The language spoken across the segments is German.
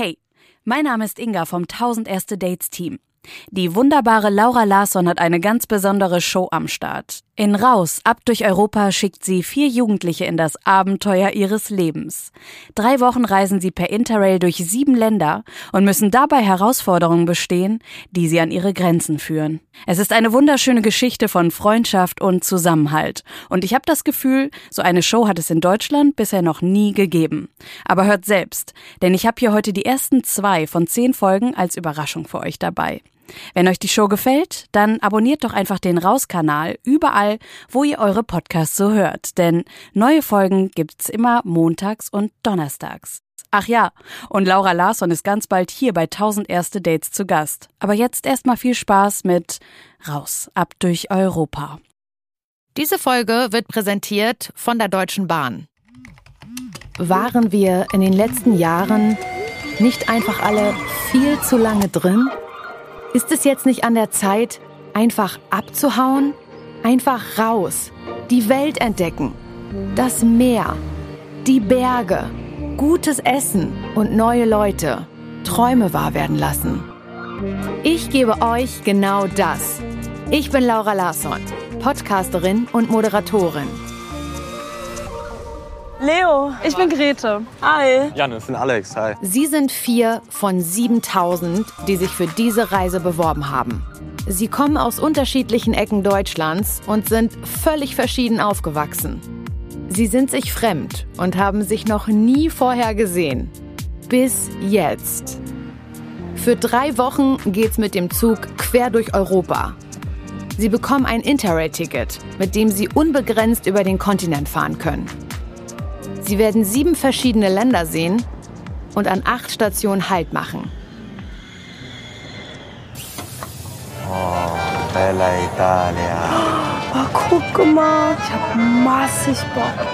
Hey, mein Name ist Inga vom 1000 Erste Dates Team. Die wunderbare Laura Larsson hat eine ganz besondere Show am Start. In Raus, ab durch Europa schickt sie vier Jugendliche in das Abenteuer ihres Lebens. Drei Wochen reisen sie per Interrail durch sieben Länder und müssen dabei Herausforderungen bestehen, die sie an ihre Grenzen führen. Es ist eine wunderschöne Geschichte von Freundschaft und Zusammenhalt. Und ich habe das Gefühl, so eine Show hat es in Deutschland bisher noch nie gegeben. Aber hört selbst, denn ich habe hier heute die ersten zwei von zehn Folgen als Überraschung für euch dabei. Wenn euch die Show gefällt, dann abonniert doch einfach den Raus-Kanal überall, wo ihr eure Podcasts so hört. Denn neue Folgen gibt's immer montags und donnerstags. Ach ja, und Laura Larsson ist ganz bald hier bei 1000 erste Dates zu Gast. Aber jetzt erstmal viel Spaß mit Raus, ab durch Europa. Diese Folge wird präsentiert von der Deutschen Bahn. Waren wir in den letzten Jahren nicht einfach alle viel zu lange drin? Ist es jetzt nicht an der Zeit, einfach abzuhauen? Einfach raus, die Welt entdecken, das Meer, die Berge, gutes Essen und neue Leute, Träume wahr werden lassen. Ich gebe euch genau das. Ich bin Laura Larsson, Podcasterin und Moderatorin. Leo, ich bin Grete. Hi. Janis. Ich bin Alex. Hi. Sie sind vier von 7000, die sich für diese Reise beworben haben. Sie kommen aus unterschiedlichen Ecken Deutschlands und sind völlig verschieden aufgewachsen. Sie sind sich fremd und haben sich noch nie vorher gesehen. Bis jetzt. Für drei Wochen geht's mit dem Zug quer durch Europa. Sie bekommen ein Interrail-Ticket, mit dem sie unbegrenzt über den Kontinent fahren können. Sie werden sieben verschiedene Länder sehen und an acht Stationen Halt machen. Oh, Bella Italia. Oh, guck mal. Ich hab massig Bock.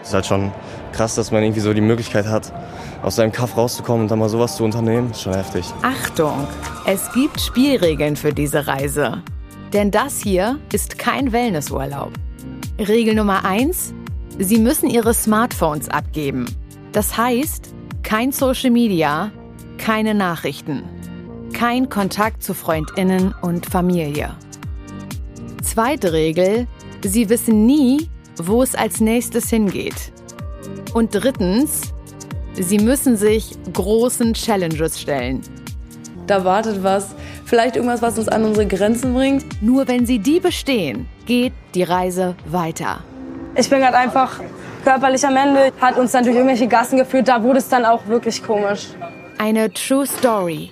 Es ist halt schon krass, dass man irgendwie so die Möglichkeit hat, aus seinem Kaff rauszukommen und dann mal sowas zu unternehmen. Ist schon heftig. Achtung, es gibt Spielregeln für diese Reise. Denn das hier ist kein Wellnessurlaub. Regel Nummer eins: Sie müssen Ihre Smartphones abgeben. Das heißt, kein Social Media, keine Nachrichten, kein Kontakt zu Freundinnen und Familie. Zweite Regel, Sie wissen nie, wo es als nächstes hingeht. Und drittens, Sie müssen sich großen Challenges stellen. Da wartet was. Vielleicht irgendwas, was uns an unsere Grenzen bringt. Nur wenn Sie die bestehen, geht die Reise weiter. Ich bin gerade einfach körperlich am Ende. Hat uns dann durch irgendwelche Gassen geführt. Da wurde es dann auch wirklich komisch. Eine True Story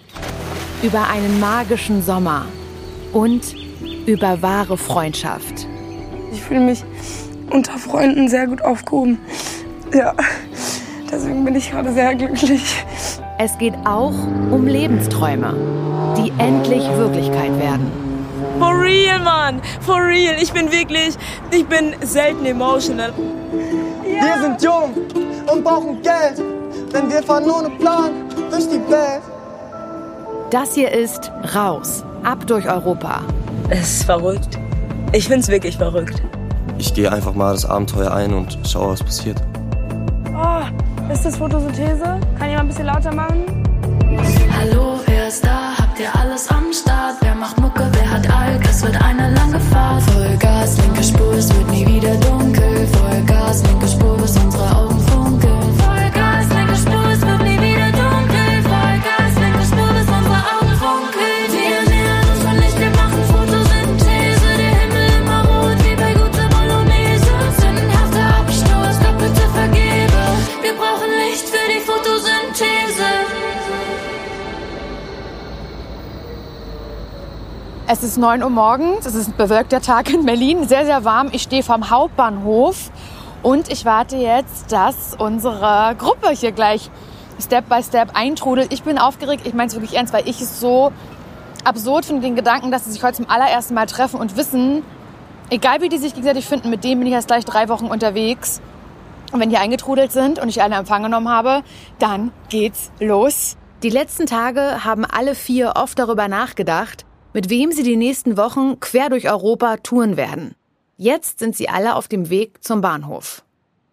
über einen magischen Sommer und über wahre Freundschaft. Ich fühle mich unter Freunden sehr gut aufgehoben. Ja, deswegen bin ich gerade sehr glücklich. Es geht auch um Lebensträume, die endlich Wirklichkeit werden. For real, Mann. For real. Ich bin wirklich, ich bin selten emotional. Wir sind jung und brauchen Geld, denn wir fahren ohne Plan durch die Welt. Das hier ist Raus, ab durch Europa. Es ist verrückt. Ich find's wirklich verrückt. Ich gehe einfach mal das Abenteuer ein und schaue, was passiert. Oh, ist das Photosynthese? Kann jemand ein bisschen lauter machen? Hallo, wer ist da? Habt ihr alles am Start? Wer macht Mucke, wer hat? Wird eine lange Fahrt. Es ist 9 Uhr morgens, es ist ein bewölkter Tag in Berlin, sehr, sehr warm. Ich stehe vom Hauptbahnhof und ich warte jetzt, dass unsere Gruppe hier gleich Step by Step eintrudelt. Ich bin aufgeregt, ich meine es wirklich ernst, weil ich es so absurd finde, den Gedanken, dass sie sich heute zum allerersten Mal treffen und wissen, egal wie die sich gegenseitig finden, mit dem bin ich erst gleich drei Wochen unterwegs. Und wenn die eingetrudelt sind und ich alle in Empfang genommen habe, dann geht's los. Die letzten Tage haben alle vier oft darüber nachgedacht, mit wem sie die nächsten Wochen quer durch Europa touren werden. Jetzt sind sie alle auf dem Weg zum Bahnhof.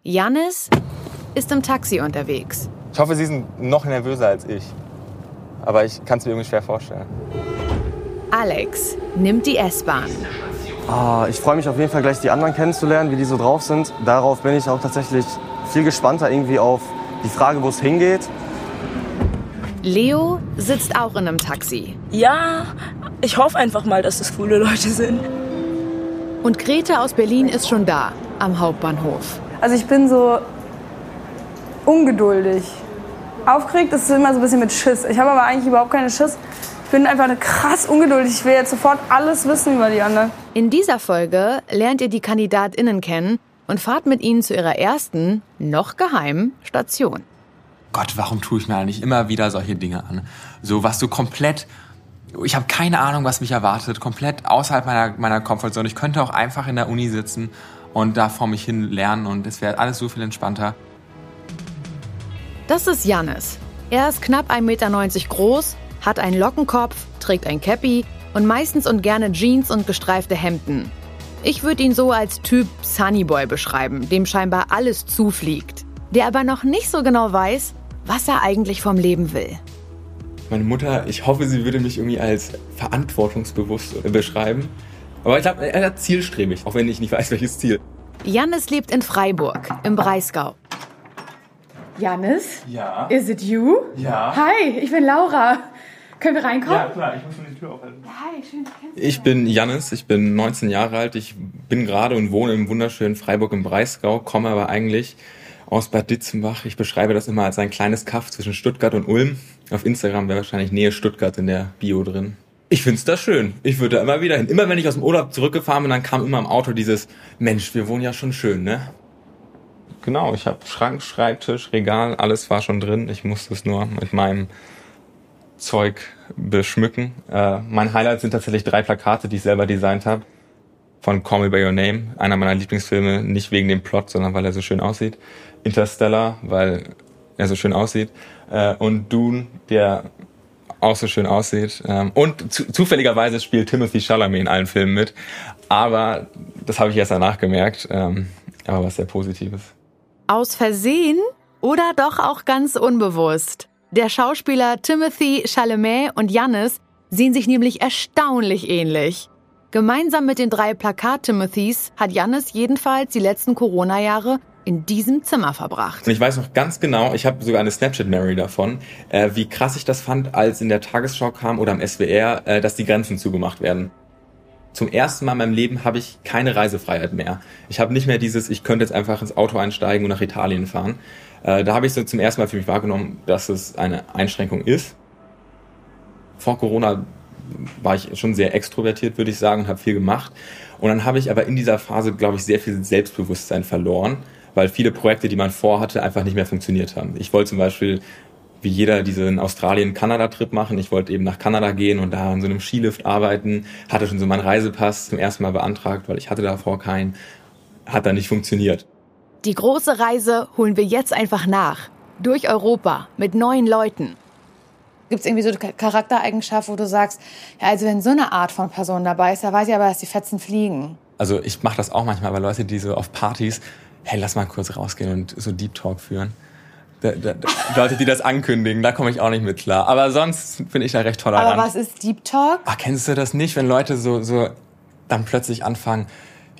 Jannis ist im Taxi unterwegs. Ich hoffe, sie sind noch nervöser als ich. Aber ich kann es mir irgendwie schwer vorstellen. Alex nimmt die S-Bahn. Ah, ich freue mich auf jeden Fall gleich die anderen kennenzulernen, wie die so drauf sind. Darauf bin ich auch tatsächlich viel gespannter irgendwie auf die Frage, wo es hingeht. Leo sitzt auch in einem Taxi. Ja, ich hoffe einfach mal, dass das coole Leute sind. Und Grete aus Berlin ist schon da, am Hauptbahnhof. Also ich bin so ungeduldig. Aufgeregt ist immer so ein bisschen mit Schiss. Ich habe aber eigentlich überhaupt keine Schiss. Ich bin einfach krass ungeduldig. Ich will jetzt sofort alles wissen über die anderen. In dieser Folge lernt ihr die KandidatInnen kennen und fahrt mit ihnen zu ihrer ersten, noch geheimen Station. Gott, warum tue ich mir eigentlich immer wieder solche Dinge an? So was so komplett, ich habe keine Ahnung, was mich erwartet, komplett außerhalb meiner, meiner Komfortzone. Ich könnte auch einfach in der Uni sitzen und da vor mich hin lernen und es wäre alles so viel entspannter. Das ist Jannis. Er ist knapp 1,90 Meter groß, hat einen Lockenkopf, trägt ein Cappy und meistens und gerne Jeans und gestreifte Hemden. Ich würde ihn so als Typ Sunnyboy beschreiben, dem scheinbar alles zufliegt, der aber noch nicht so genau weiß, was er eigentlich vom Leben will. Meine Mutter, ich hoffe, sie würde mich irgendwie als verantwortungsbewusst beschreiben. Aber ich glaube, er hat zielstrebig, auch wenn ich nicht weiß, welches Ziel. Jannis lebt in Freiburg, im Breisgau. Jannis? Ja. Is it you? Ja. Hi, ich bin Laura. Können wir reinkommen? Ja, klar, ich muss nur die Tür aufhalten. Hi, schön, dich kennenzulernen. Ich bin Jannis, ich bin 19 Jahre alt. Ich bin gerade und wohne im wunderschönen Freiburg im Breisgau, komme aber eigentlich aus Bad Ditzenbach. Ich beschreibe das immer als ein kleines Kaff zwischen Stuttgart und Ulm. Auf Instagram wäre wahrscheinlich Nähe Stuttgart in der Bio drin. Ich find's da schön. Ich würde da immer wieder hin. Immer wenn ich aus dem Urlaub zurückgefahren bin, dann kam immer im Auto dieses Mensch, wir wohnen ja schon schön, ne? Genau, ich habe Schrank, Schreibtisch, Regal, alles war schon drin. Ich musste es nur mit meinem Zeug beschmücken. Äh, mein Highlight sind tatsächlich drei Plakate, die ich selber designt habe. Von Call Me By Your Name, einer meiner Lieblingsfilme, nicht wegen dem Plot, sondern weil er so schön aussieht. Interstellar, weil er so schön aussieht. Äh, und Dune, der auch so schön aussieht. Ähm, und zu, zufälligerweise spielt Timothy Chalamet in allen Filmen mit. Aber das habe ich erst danach gemerkt. Ähm, aber was sehr Positives. Aus Versehen oder doch auch ganz unbewusst? Der Schauspieler Timothy Chalamet und Jannis sehen sich nämlich erstaunlich ähnlich. Gemeinsam mit den drei Plakat-Timothys hat Jannis jedenfalls die letzten Corona-Jahre in diesem Zimmer verbracht. Und ich weiß noch ganz genau, ich habe sogar eine Snapchat-Memory davon, äh, wie krass ich das fand, als in der Tagesschau kam oder am SWR, äh, dass die Grenzen zugemacht werden. Zum ersten Mal in meinem Leben habe ich keine Reisefreiheit mehr. Ich habe nicht mehr dieses, ich könnte jetzt einfach ins Auto einsteigen und nach Italien fahren. Äh, da habe ich so zum ersten Mal für mich wahrgenommen, dass es eine Einschränkung ist. Vor Corona war ich schon sehr extrovertiert, würde ich sagen, und habe viel gemacht. Und dann habe ich aber in dieser Phase, glaube ich, sehr viel Selbstbewusstsein verloren, weil viele Projekte, die man vorhatte, einfach nicht mehr funktioniert haben. Ich wollte zum Beispiel wie jeder diesen Australien-Kanada-Trip machen. Ich wollte eben nach Kanada gehen und da an so einem Skilift arbeiten, hatte schon so meinen Reisepass zum ersten Mal beantragt, weil ich hatte davor keinen. Hat dann nicht funktioniert. Die große Reise holen wir jetzt einfach nach. Durch Europa mit neuen Leuten. Gibt es irgendwie so eine Charaktereigenschaft, wo du sagst, ja, also wenn so eine Art von Person dabei ist, da weiß ich aber, dass die Fetzen fliegen. Also ich mache das auch manchmal bei Leute, die so auf Partys, hey, lass mal kurz rausgehen und so Deep Talk führen. Da, da, Leute, die das ankündigen, da komme ich auch nicht mit klar. Aber sonst bin ich da recht tolerant. Aber was ist Deep Talk? Ach, kennst du das nicht, wenn Leute so, so dann plötzlich anfangen,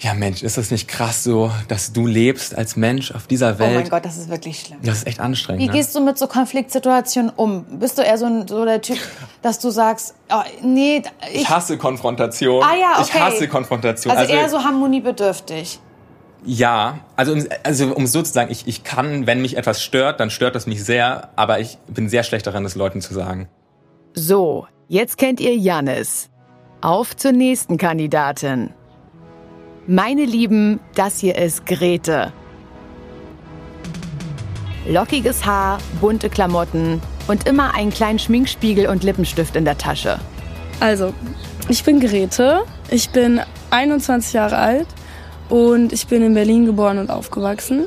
ja Mensch, ist das nicht krass so, dass du lebst als Mensch auf dieser Welt? Oh mein Gott, das ist wirklich schlimm. Das ist echt anstrengend. Wie ne? gehst du mit so Konfliktsituationen um? Bist du eher so, ein, so der Typ, dass du sagst, oh, nee, ich, ich hasse Konfrontation. Ah ja, okay. Ich hasse Konfrontation. Also, also eher so harmoniebedürftig. Ja, also, also um so zu sagen, ich, ich kann, wenn mich etwas stört, dann stört das mich sehr, aber ich bin sehr schlecht daran, das Leuten zu sagen. So, jetzt kennt ihr Jannis. Auf zur nächsten Kandidatin. Meine Lieben, das hier ist Grete. Lockiges Haar, bunte Klamotten und immer einen kleinen Schminkspiegel und Lippenstift in der Tasche. Also, ich bin Grete, ich bin 21 Jahre alt und ich bin in Berlin geboren und aufgewachsen.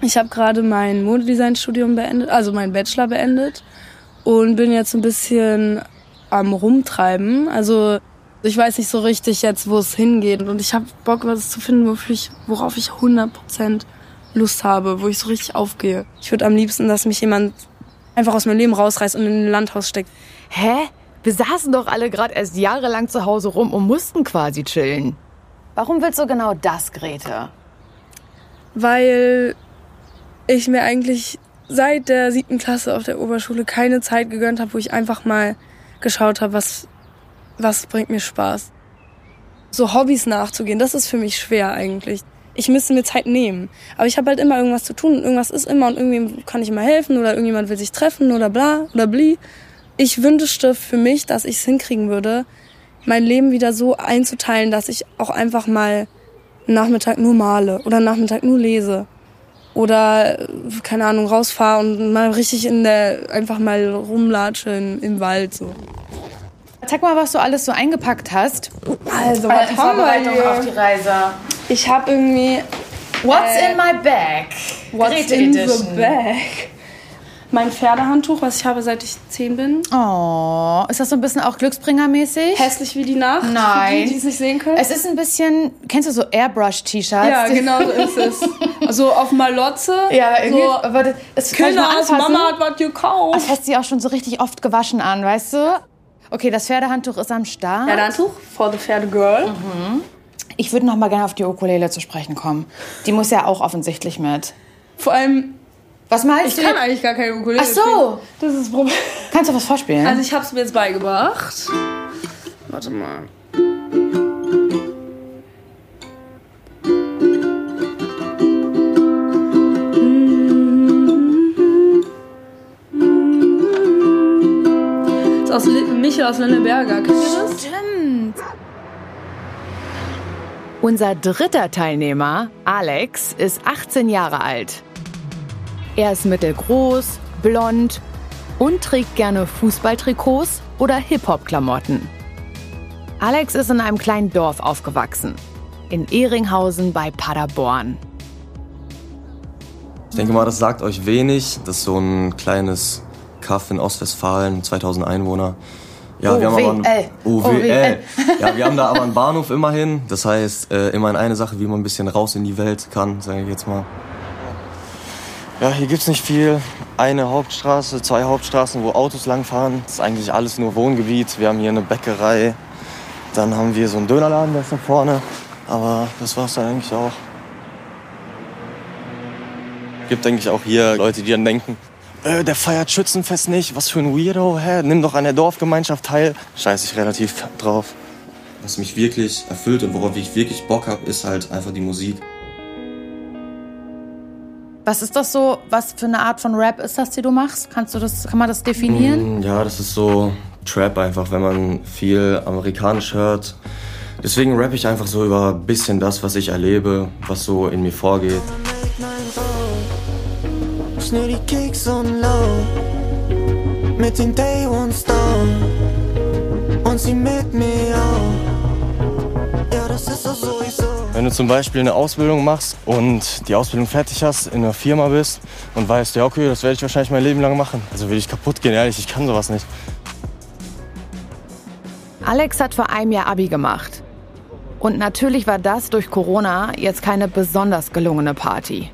Ich habe gerade mein Modedesign-Studium beendet, also meinen Bachelor beendet und bin jetzt ein bisschen am Rumtreiben. Also ich weiß nicht so richtig jetzt, wo es hingeht und ich habe Bock, was zu finden, wofür ich, worauf ich 100% Lust habe, wo ich so richtig aufgehe. Ich würde am liebsten, dass mich jemand einfach aus meinem Leben rausreißt und in ein Landhaus steckt. Hä? Wir saßen doch alle gerade erst jahrelang zu Hause rum und mussten quasi chillen. Warum willst du genau das, Grete? Weil ich mir eigentlich seit der siebten Klasse auf der Oberschule keine Zeit gegönnt habe, wo ich einfach mal geschaut habe, was, was bringt mir Spaß. So Hobbys nachzugehen, das ist für mich schwer eigentlich. Ich müsste mir Zeit nehmen. Aber ich habe halt immer irgendwas zu tun und irgendwas ist immer und irgendwie kann ich immer helfen oder irgendjemand will sich treffen oder bla oder bli. Ich wünschte für mich, dass ich es hinkriegen würde, mein Leben wieder so einzuteilen, dass ich auch einfach mal einen Nachmittag nur male oder einen Nachmittag nur lese oder keine Ahnung rausfahre und mal richtig in der einfach mal rumlatsche im, im Wald so. Zeig mal, was du alles so eingepackt hast. Also, Bei der Vorbereitung auf die Reise. Ich habe irgendwie What's Äh, in my bag? What's Grete in Edition. the bag? Mein Pferdehandtuch, was ich habe, seit ich zehn bin. Oh, ist das so ein bisschen auch Glücksbringer-mäßig? Hässlich wie die Nacht. Nein. Die, die es nicht sehen können. Es ist ein bisschen, kennst du so Airbrush-T-Shirts? ja, genau so ist es. Also auf Malotze. Ja, irgendwie, So, aber das, das Kinders, anfassen. Mama hat was gekauft. Das du ja auch schon so richtig oft gewaschen an, weißt du? Okay, das Pferdehandtuch ist am Start. Pferdehandtuch for the Pferdegirl. Ich würde noch mal gerne auf die Ukulele zu sprechen kommen. Die muss ja auch offensichtlich mit. Vor allem, Was meinst ich du? kann eigentlich gar keine Ukulele Ach so. spielen. Das ist das Problem. Kannst du was vorspielen? Also ich habe es mir jetzt beigebracht. Warte mal. Das ist aus Li- Michel aus Lenneberger. Kennt ihr das? Stimmt. Unser dritter Teilnehmer, Alex, ist 18 Jahre alt. Er ist mittelgroß, blond und trägt gerne Fußballtrikots oder Hip-Hop-Klamotten. Alex ist in einem kleinen Dorf aufgewachsen, in Ehringhausen bei Paderborn. Ich denke mal, das sagt euch wenig. Das ist so ein kleines Kaff in Ostwestfalen, 2000 Einwohner. Ja, wir haben aber OWL. OWL. Ja, wir haben da aber einen Bahnhof immerhin. Das heißt, äh, immerhin eine Sache, wie man ein bisschen raus in die Welt kann, sage ich jetzt mal. Ja, hier gibt's nicht viel. Eine Hauptstraße, zwei Hauptstraßen, wo Autos langfahren. Das ist eigentlich alles nur Wohngebiet. Wir haben hier eine Bäckerei. Dann haben wir so einen Dönerladen, der ist da vorne. Aber das war's dann eigentlich auch. Gibt eigentlich auch hier Leute, die dann denken, äh, der feiert Schützenfest nicht, was für ein Weirdo, hä? Nimm doch an der Dorfgemeinschaft teil. Scheiß ich relativ drauf. Was mich wirklich erfüllt und worauf ich wirklich Bock habe, ist halt einfach die Musik. Was ist das so? Was für eine Art von Rap ist das, die du machst? Kannst du das, kann man das definieren? Mm, Ja, das ist so Trap einfach, wenn man viel amerikanisch hört. Deswegen rappe ich einfach so über ein bisschen das, was ich erlebe, was so in mir vorgeht. Schnür die Kicks und low mit den Day One Stone und sie mit mir auch. Ja, das ist sowieso. Wenn du zum Beispiel eine Ausbildung machst und die Ausbildung fertig hast, in einer Firma bist und weißt, ja okay, das werde ich wahrscheinlich mein Leben lang machen. Also will ich kaputt gehen, ehrlich, ich kann sowas nicht. Alex hat vor einem Jahr Abi gemacht. Und natürlich war das durch Corona jetzt keine besonders gelungene Party.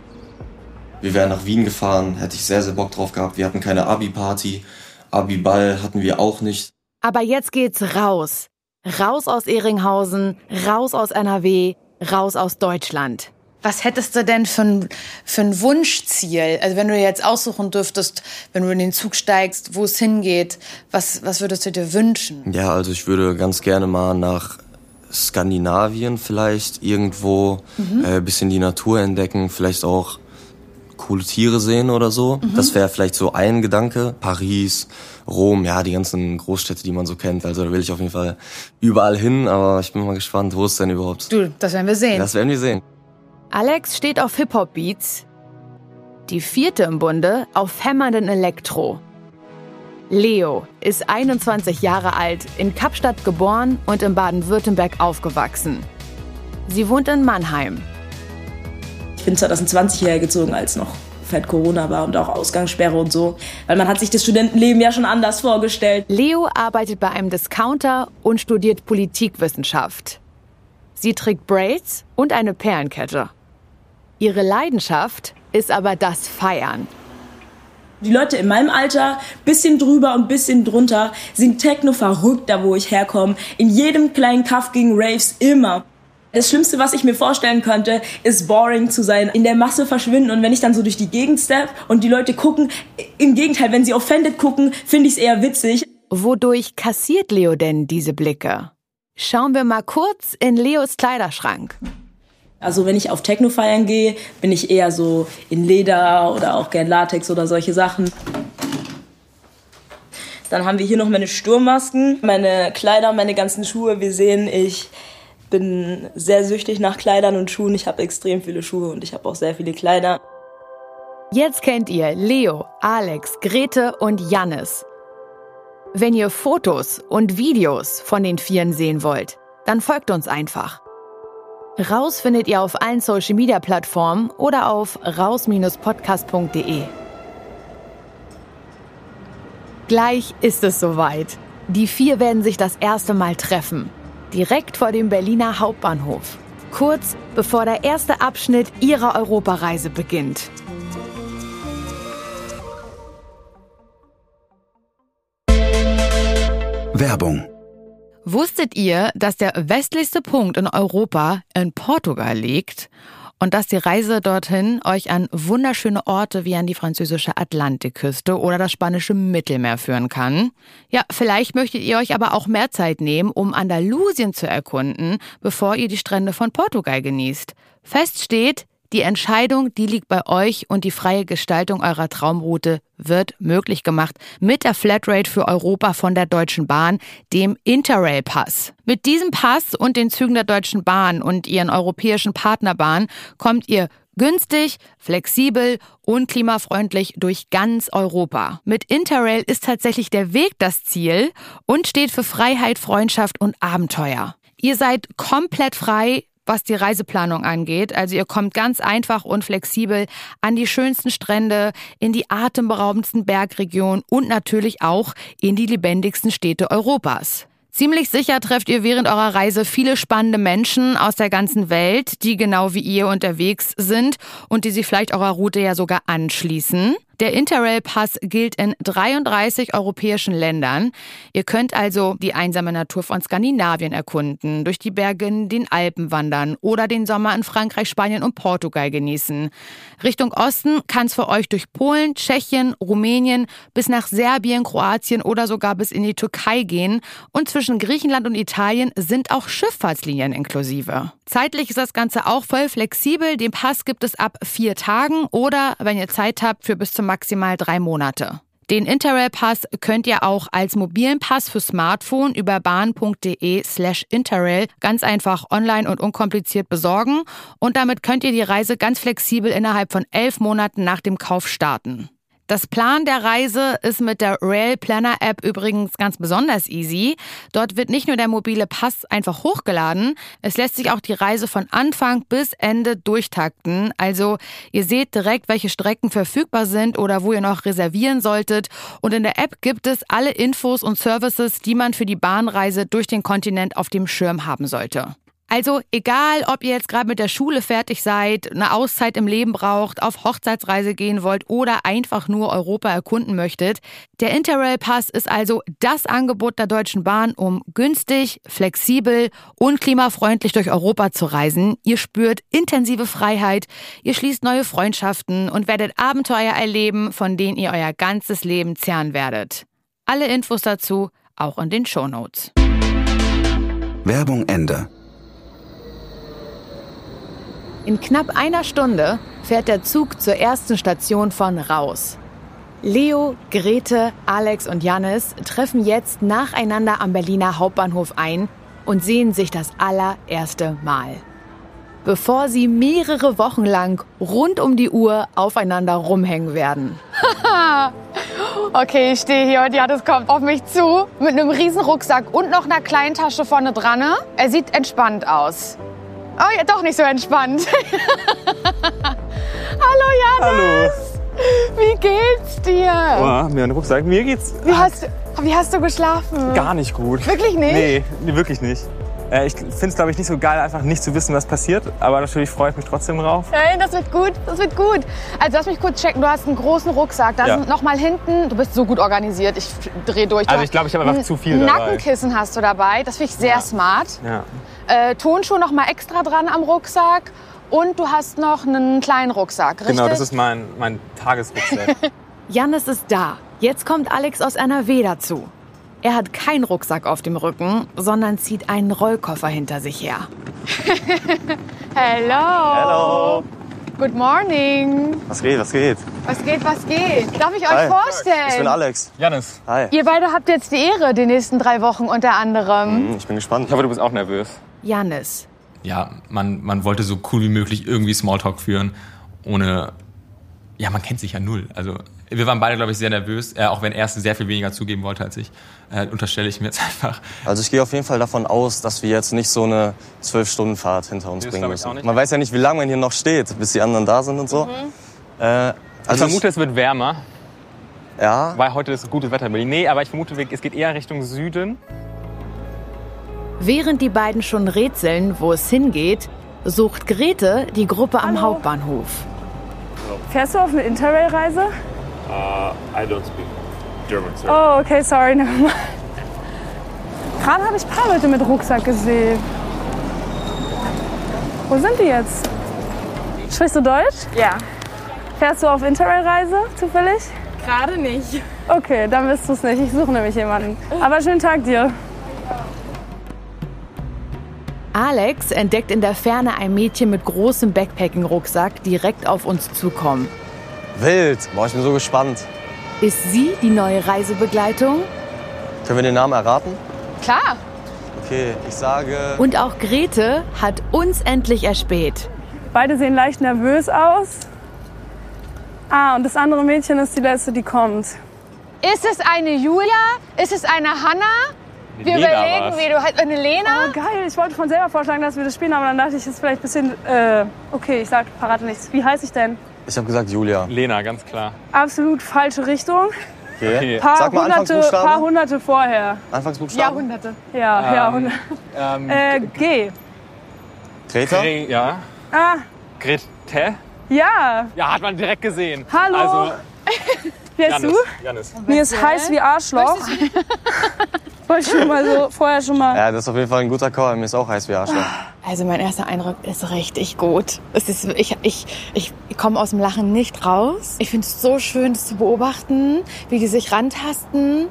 Wir wären nach Wien gefahren, hätte ich sehr, sehr Bock drauf gehabt. Wir hatten keine Abi-Party. Abi-Ball hatten wir auch nicht. Aber jetzt geht's raus. Raus aus Ehringhausen, raus aus NRW, raus aus Deutschland. Was hättest du denn für ein, für ein Wunschziel? Also wenn du jetzt aussuchen dürftest, wenn du in den Zug steigst, wo es hingeht, was, was würdest du dir wünschen? Ja, also ich würde ganz gerne mal nach Skandinavien vielleicht irgendwo Mhm. äh, bisschen die Natur entdecken, vielleicht auch coole Tiere sehen oder so. Mhm. Das wäre vielleicht so ein Gedanke. Paris, Rom, ja, die ganzen Großstädte, die man so kennt. Also da will ich auf jeden Fall überall hin, aber ich bin mal gespannt, wo es denn überhaupt. Du, das werden wir sehen. Das werden wir sehen. Alex steht auf Hip-Hop-Beats. Die vierte im Bunde auf hämmernden Elektro. Leo ist 21 Jahre alt, in Kapstadt geboren und in Baden-Württemberg aufgewachsen. Sie wohnt in Mannheim. Ich bin 2020 hierher gezogen, als noch fett Corona war und auch Ausgangssperre und so. Weil man hat sich das Studentenleben ja schon anders vorgestellt. Leo arbeitet bei einem Discounter und studiert Politikwissenschaft. Sie trägt Braids und eine Perlenkette. Ihre Leidenschaft ist aber das Feiern. Die Leute in meinem Alter, bisschen drüber und bisschen drunter, sind Techno verrückt, da wo ich herkomme. In jedem kleinen Kaff gegen Raves immer. Das Schlimmste, was ich mir vorstellen könnte, ist boring zu sein, in der Masse verschwinden und wenn ich dann so durch die Gegend step und die Leute gucken, im Gegenteil, wenn sie offended gucken, finde ich es eher witzig. Wodurch kassiert Leo denn diese Blicke? Schauen wir mal kurz in Leos Kleiderschrank. Also wenn ich auf Techno feiern gehe, bin ich eher so in Leder oder auch gern Latex oder solche Sachen. Dann haben wir hier noch meine Sturmmasken, meine Kleider, meine ganzen Schuhe. Wir sehen, ich bin sehr süchtig nach Kleidern und Schuhen. Ich habe extrem viele Schuhe und ich habe auch sehr viele Kleider. Jetzt kennt ihr Leo, Alex, Grete und Jannis. Wenn ihr Fotos und Videos von den Vieren sehen wollt, dann folgt uns einfach. Raus findet ihr auf allen Social Media Plattformen oder auf raus-podcast.de. Gleich ist es soweit. Die vier werden sich das erste Mal treffen. Direkt vor dem Berliner Hauptbahnhof. Kurz bevor der erste Abschnitt ihrer Europareise beginnt. Werbung Wusstet ihr, dass der westlichste Punkt in Europa in Portugal liegt und dass die Reise dorthin euch an wunderschöne Orte wie an die französische Atlantikküste oder das spanische Mittelmeer führen kann? Ja, vielleicht möchtet ihr euch aber auch mehr Zeit nehmen, um Andalusien zu erkunden, bevor ihr die Strände von Portugal genießt. Fest steht, die Entscheidung, die liegt bei euch und die freie Gestaltung eurer Traumroute wird möglich gemacht mit der Flatrate für Europa von der Deutschen Bahn, dem Interrail Pass. Mit diesem Pass und den Zügen der Deutschen Bahn und ihren europäischen Partnerbahnen kommt ihr günstig, flexibel und klimafreundlich durch ganz Europa. Mit Interrail ist tatsächlich der Weg das Ziel und steht für Freiheit, Freundschaft und Abenteuer. Ihr seid komplett frei, was die Reiseplanung angeht. Also ihr kommt ganz einfach und flexibel an die schönsten Strände, in die atemberaubendsten Bergregionen und natürlich auch in die lebendigsten Städte Europas. Ziemlich sicher trefft ihr während eurer Reise viele spannende Menschen aus der ganzen Welt, die genau wie ihr unterwegs sind und die sich vielleicht eurer Route ja sogar anschließen. Der Interrail-Pass gilt in 33 europäischen Ländern. Ihr könnt also die einsame Natur von Skandinavien erkunden, durch die Berge in den Alpen wandern oder den Sommer in Frankreich, Spanien und Portugal genießen. Richtung Osten kann es für euch durch Polen, Tschechien, Rumänien bis nach Serbien, Kroatien oder sogar bis in die Türkei gehen. Und zwischen Griechenland und Italien sind auch Schifffahrtslinien inklusive. Zeitlich ist das Ganze auch voll flexibel. Den Pass gibt es ab vier Tagen oder, wenn ihr Zeit habt, für bis zu maximal drei Monate. Den Interrail-Pass könnt ihr auch als mobilen Pass für Smartphone über bahn.de slash Interrail ganz einfach online und unkompliziert besorgen und damit könnt ihr die Reise ganz flexibel innerhalb von elf Monaten nach dem Kauf starten. Das Plan der Reise ist mit der Rail Planner App übrigens ganz besonders easy. Dort wird nicht nur der mobile Pass einfach hochgeladen, es lässt sich auch die Reise von Anfang bis Ende durchtakten. Also ihr seht direkt, welche Strecken verfügbar sind oder wo ihr noch reservieren solltet. Und in der App gibt es alle Infos und Services, die man für die Bahnreise durch den Kontinent auf dem Schirm haben sollte. Also egal, ob ihr jetzt gerade mit der Schule fertig seid, eine Auszeit im Leben braucht, auf Hochzeitsreise gehen wollt oder einfach nur Europa erkunden möchtet, der Interrail Pass ist also das Angebot der Deutschen Bahn, um günstig, flexibel und klimafreundlich durch Europa zu reisen. Ihr spürt intensive Freiheit, ihr schließt neue Freundschaften und werdet Abenteuer erleben, von denen ihr euer ganzes Leben zehren werdet. Alle Infos dazu auch in den Shownotes. Werbung Ende. In knapp einer Stunde fährt der Zug zur ersten Station von Raus. Leo, Grete, Alex und Jannis treffen jetzt nacheinander am Berliner Hauptbahnhof ein und sehen sich das allererste Mal. Bevor sie mehrere Wochen lang rund um die Uhr aufeinander rumhängen werden. okay, ich stehe hier und Jannis kommt auf mich zu mit einem riesen Rucksack und noch einer kleinen Tasche vorne dran. Er sieht entspannt aus. Oh ja, doch nicht so entspannt. Hallo Janis. Hallo. Wie geht's dir? Oh, mir einen Rucksack. Mir geht's. Wie hast, wie hast du geschlafen? Gar nicht gut. Wirklich nicht? Nee, nee wirklich nicht. Äh, ich finde es, glaube ich, nicht so geil, einfach nicht zu wissen, was passiert. Aber natürlich freue ich mich trotzdem drauf. Hey, das wird gut, das wird gut. Also lass mich kurz checken, du hast einen großen Rucksack. Da Ja. sind noch mal hinten, du bist so gut organisiert, ich dreh durch. Du Also ich glaube, ich habe einfach ein zu viel dabei. Nackenkissen hast du dabei, das finde ich sehr smart. Ja. Äh, Tonschuhe noch mal extra dran am Rucksack. Und du hast noch einen kleinen Rucksack, richtig? Genau, das ist mein, mein Tagesrucksack. Jannis ist da. Jetzt kommt Alex aus NRW dazu. Er hat keinen Rucksack auf dem Rücken, sondern zieht einen Rollkoffer hinter sich her. Hello. Hello. Good morning. Was geht, was geht? Was geht, was geht? Darf ich euch Hi. vorstellen? Ich bin Alex. Janis. Hi. Ihr beide habt jetzt die Ehre, die nächsten drei Wochen unter anderem. Hm, Ich bin gespannt. Ich hoffe, du bist auch nervös. Jannis. Ja, man, man wollte so cool wie möglich irgendwie Smalltalk führen, ohne. Ja, man kennt sich ja null. Also, wir waren beide, glaube ich, sehr nervös, äh, auch wenn er es sehr viel weniger zugeben wollte als ich. Äh, unterstelle ich mir jetzt einfach. Also ich gehe auf jeden Fall davon aus, dass wir jetzt nicht so eine zwölf Stunden Fahrt hinter uns das bringen ich müssen. auch nicht. Man weiß ja nicht, wie lange man hier noch steht, bis die anderen da sind und so. Äh, Ich also vermute, es wird wärmer, ja, weil heute ist gutes Wetter in Berlin. Nee, aber ich vermute, es geht eher Richtung Süden. Während die beiden schon rätseln, wo es hingeht, sucht Grete die Gruppe am Hauptbahnhof. Fährst du auf eine Interrail-Reise? Uh, I don't speak German, sir. Oh, okay, sorry. Gerade habe ich ein paar Leute mit Rucksack gesehen. Wo sind die jetzt? Sprichst du Deutsch? Ja. Fährst du auf Interrail-Reise zufällig? Gerade nicht. Okay, dann bist du es nicht. Ich suche nämlich jemanden. Aber schönen Tag dir. Alex entdeckt in der Ferne ein Mädchen mit großem Backpacking-Rucksack direkt auf uns zukommen. wild. Boah, ich bin so gespannt. Ist sie die neue Reisebegleitung? Können wir den Namen erraten? Klar. Okay, ich sage... Und auch Grete hat uns endlich erspäht. Beide sehen leicht nervös aus. Ah, und das andere Mädchen ist die letzte, die kommt. Ist es eine Julia? Ist es eine Hanna? Wir Lena überlegen, war's. wie du halt eine Lena. Oh, geil. Ich wollte von selber vorschlagen, dass wir das spielen, aber dann dachte ich, es ist vielleicht ein bisschen. Äh, okay, ich sag, verrate nichts. Wie heiße ich denn? Ich habe gesagt Julia. Lena, ganz klar. Absolut falsche Richtung. Okay. Okay. Paar, Sag mal hunderte, Anfangsbuchstaben. paar hunderte vorher. Anfangsbuchstaben. Jahrhunderte. Ja, Ähm, Jahrhunderte. Ähm, Äh, G. Greta? Gre ja. Ah, Grete? ja. Ja, hat man direkt gesehen. Hallo. Also, Wie heißt Janis. du? Janis. Mir ist heiß wie Arschloch. Wollte ich schon mal so, vorher schon mal. Ja, das ist auf jeden Fall ein guter Call. Mir ist auch heiß wie Arschloch. Also mein erster Eindruck ist richtig gut. Es ist, ich ich, ich komme aus dem Lachen nicht raus. Ich finde es so schön, das zu beobachten, wie die sich rantasten,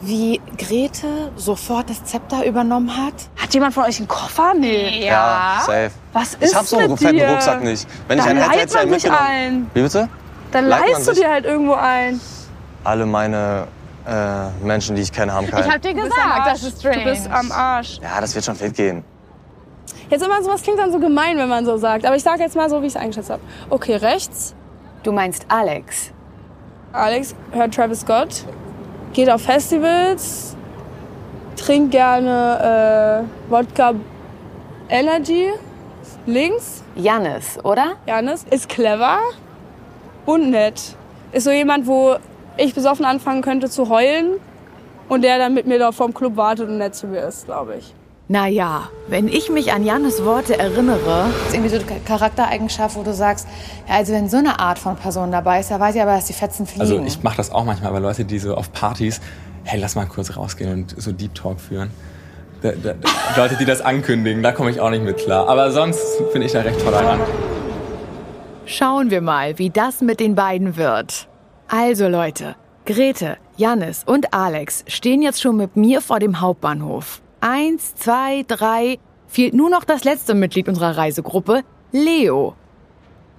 wie Grete sofort das Zepter übernommen hat. Hat jemand von euch einen Koffer? Nee. Ja, safe. Was ist Ich hab so einen mit fetten dir? Rucksack nicht. Wenn ich Dann einen hätte, leiht hätte ich einen man sich mitgenommen. ein. Wie bitte? Dann Leiht man leihst du sich? dir halt irgendwo ein. Alle meine äh, Menschen, die ich kenne, haben Ich keinen. hab dir Du bist am gesagt, das ist strange. Du bist am Arsch. Ja, das wird schon fit gehen. Jetzt immer sowas klingt dann so gemein, wenn man so sagt. Aber ich sage jetzt mal so, wie ich es eingeschätzt habe. Okay, rechts. Du meinst Alex? Alex hört Travis Scott, geht auf Festivals, trinkt gerne äh, Wodka Energy. Links, Jannis, oder? Janis, ist clever und nett. Ist so jemand, wo ich besoffen anfangen könnte zu heulen und der dann mit mir da vorm Club wartet und nett zu mir ist, glaube ich. Naja, wenn ich mich an Jannes Worte erinnere, Das ist irgendwie so eine Charaktereigenschaft, wo du sagst, ja, also wenn so eine Art von Person dabei ist, da weiß ich aber, dass die Fetzen fliegen. Also ich mache das auch manchmal bei Leute, die so auf Partys, hey, lass mal kurz rausgehen und so Deep Talk führen. Da, da, da, Leute, die das ankündigen, da komme ich auch nicht mit klar. Aber sonst finde ich da recht tolerant. schauen wir mal, wie das mit den beiden wird. Also Leute, Grete, Jannis und Alex stehen jetzt schon mit mir vor dem Hauptbahnhof. Eins, zwei, drei, fehlt nur noch das letzte Mitglied unserer Reisegruppe, Leo.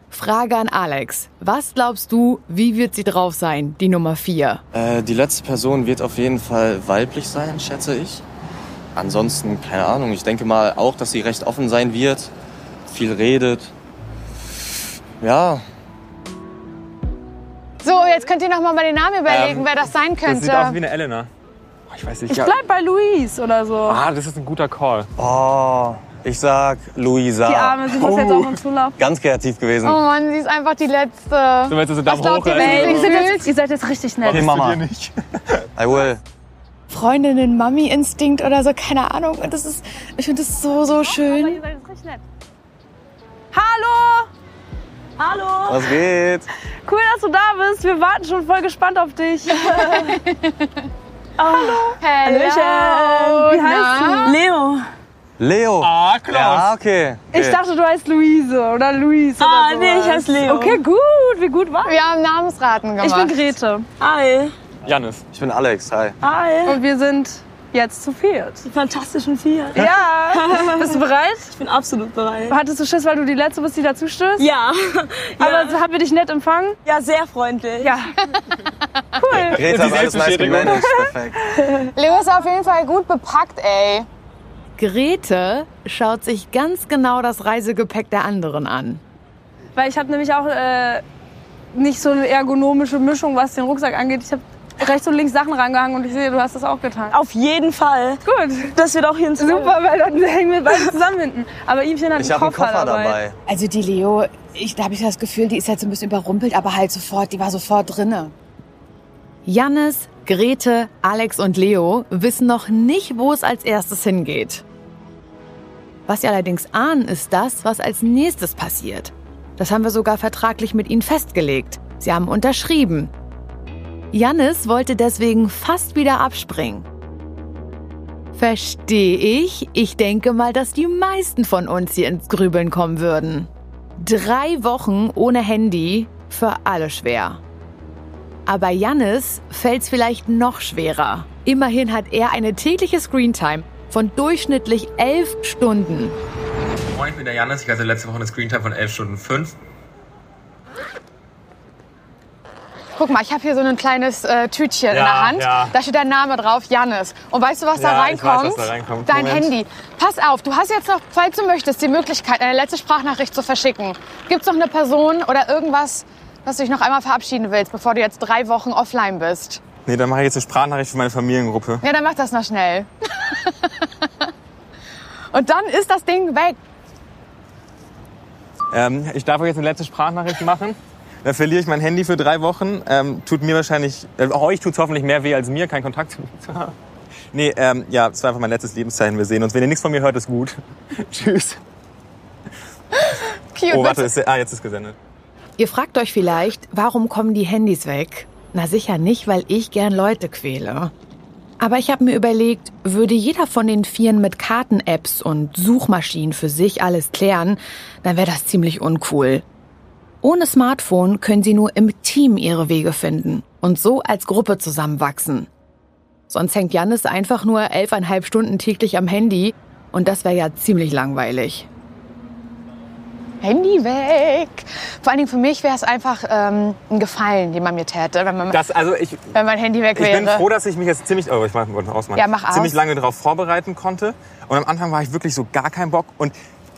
Frage an Alex. Was glaubst du, wie wird sie drauf sein, die Nummer vier? Äh, die letzte Person wird auf jeden Fall weiblich sein, schätze ich. Ansonsten, keine Ahnung, ich denke mal auch, dass sie recht offen sein wird, viel redet. Ja, So, jetzt könnt ihr noch mal bei den Namen überlegen, Ähm, wer das sein Das könnte. sieht aus wie eine Elena. Oh, ich weiß nicht. Ich ja. bleib bei Luis oder so. Ah, das ist ein guter Call. oh, ich sag Luisa. Die Arme, sie muss jetzt auch im Zulauf. Ganz kreativ gewesen. oh Mann, sie ist einfach die letzte. So, jetzt ist sie Was Daumen glaubt hoch. ihr, Ihr sie seid, jetzt, ihr seid jetzt richtig nett. Okay, Mama. I will. Freundinnen, Mami-Instinkt oder so, keine Ahnung. Und das ist, ich finde das so, so schön. Hallo! Hallo! Was geht? Cool, dass du da bist. Wir warten schon voll gespannt auf dich. Hallo. Hallöchen. Wie heißt Na? du? Leo. Leo. Ah, Klaus. Ja, okay. Ich dachte, du heißt Luise oder Luis Ah, oder nee, ich heiße Leo. Okay, gut. Wie gut war Wir haben Namensraten gemacht. Ich bin Grete. Hi. Janis. Ich bin Alex, hi. Hi. Und wir sind jetzt zu viert. Die fantastischen vier. Ja. Bist du bereit? Ich bin absolut bereit. Hattest du Schiss, weil du die Letzte bist, die dazu stößt? Ja. Aber haben wir dich nett empfangen? Ja, sehr freundlich. Ja. Cool. Greta hat alles nice gemanagt. Perfekt. Leo ist auf jeden Fall gut bepackt, ey. Grete schaut sich ganz genau das Reisegepäck der anderen an. Weil ich habe nämlich auch äh, nicht so eine ergonomische Mischung, was den Rucksack angeht. Ich habe rechts und links Sachen rangehangen und ich sehe, du hast das auch getan. Auf jeden Fall. Gut. Das wird auch hin Super, weil dann hängen wir beide zusammen hinten. Aber Ihmchen hat Ich einen habe einen Koffer, Koffer dabei. Also die Leo, ich, da habe ich das Gefühl, die ist jetzt so ein bisschen überrumpelt, aber halt sofort, die war sofort drinne. Jannis, Grete, Alex und Leo wissen noch nicht, wo es als erstes hingeht. Was sie allerdings ahnen, ist das, was als nächstes passiert. Das haben wir sogar vertraglich mit ihnen festgelegt. Sie haben unterschrieben. Jannis wollte deswegen fast wieder abspringen. Verstehe ich. Ich denke mal, dass die meisten von uns hier ins Grübeln kommen würden. Drei Wochen ohne Handy für alle schwer. Aber Jannis fällt's vielleicht noch schwerer. Immerhin hat er eine tägliche Screentime von durchschnittlich elf Stunden. Moin, ich bin der Janis. Ich hatte letzte Woche eine Screentime von 11 Stunden 5. Guck mal, ich habe hier so ein kleines äh, Tütchen in Ja, der Hand. ja. Da steht dein Name drauf, Jannis. Und weißt du, was da Ja, weiß, reinkommt? was da reinkommt. Dein Moment. Handy. Pass auf, du hast jetzt noch, falls du möchtest, die Möglichkeit, eine letzte Sprachnachricht zu verschicken. Gibt's noch eine Person oder irgendwas, was du dich noch einmal verabschieden willst, bevor du jetzt drei Wochen offline bist? Nee, dann mache ich jetzt eine Sprachnachricht für meine Familiengruppe. Ja, dann mach das noch schnell. Und dann ist das Ding weg. Ähm, ich darf euch jetzt eine letzte Sprachnachricht machen. Dann verliere ich mein Handy für drei Wochen. Ähm, tut mir wahrscheinlich, äh, euch tut hoffentlich mehr weh als mir, keinen Kontakt zu mir zu haben. Nee, ähm, ja, es war einfach mein letztes Lebenszeichen. Wir sehen uns. Wenn ihr nichts von mir hört, ist gut. Tschüss. Cute. Oh, warte, ist, ah, jetzt ist gesendet. Ihr fragt euch vielleicht, warum kommen die Handys weg? Na sicher nicht, weil ich gern Leute quäle. Aber ich habe mir überlegt, würde jeder von den Vieren mit Karten-Apps und Suchmaschinen für sich alles klären, dann wäre das ziemlich uncool. Ohne Smartphone können sie nur im Team ihre Wege finden und so als Gruppe zusammenwachsen. Sonst hängt Jannis einfach nur elfeinhalb Stunden täglich am Handy und das wäre ja ziemlich langweilig. Handy weg. Vor allen Dingen für mich wäre es einfach ähm, ein Gefallen, den man mir täte, wenn, man, Das, also ich, wenn mein Handy weg ich wäre. bin froh, dass ich mich jetzt ziemlich, oh, ich mach, wollte noch ausmachen. Ja, mach aus. ziemlich lange darauf vorbereiten konnte. Und am Anfang war ich wirklich so gar keinen Bock. Und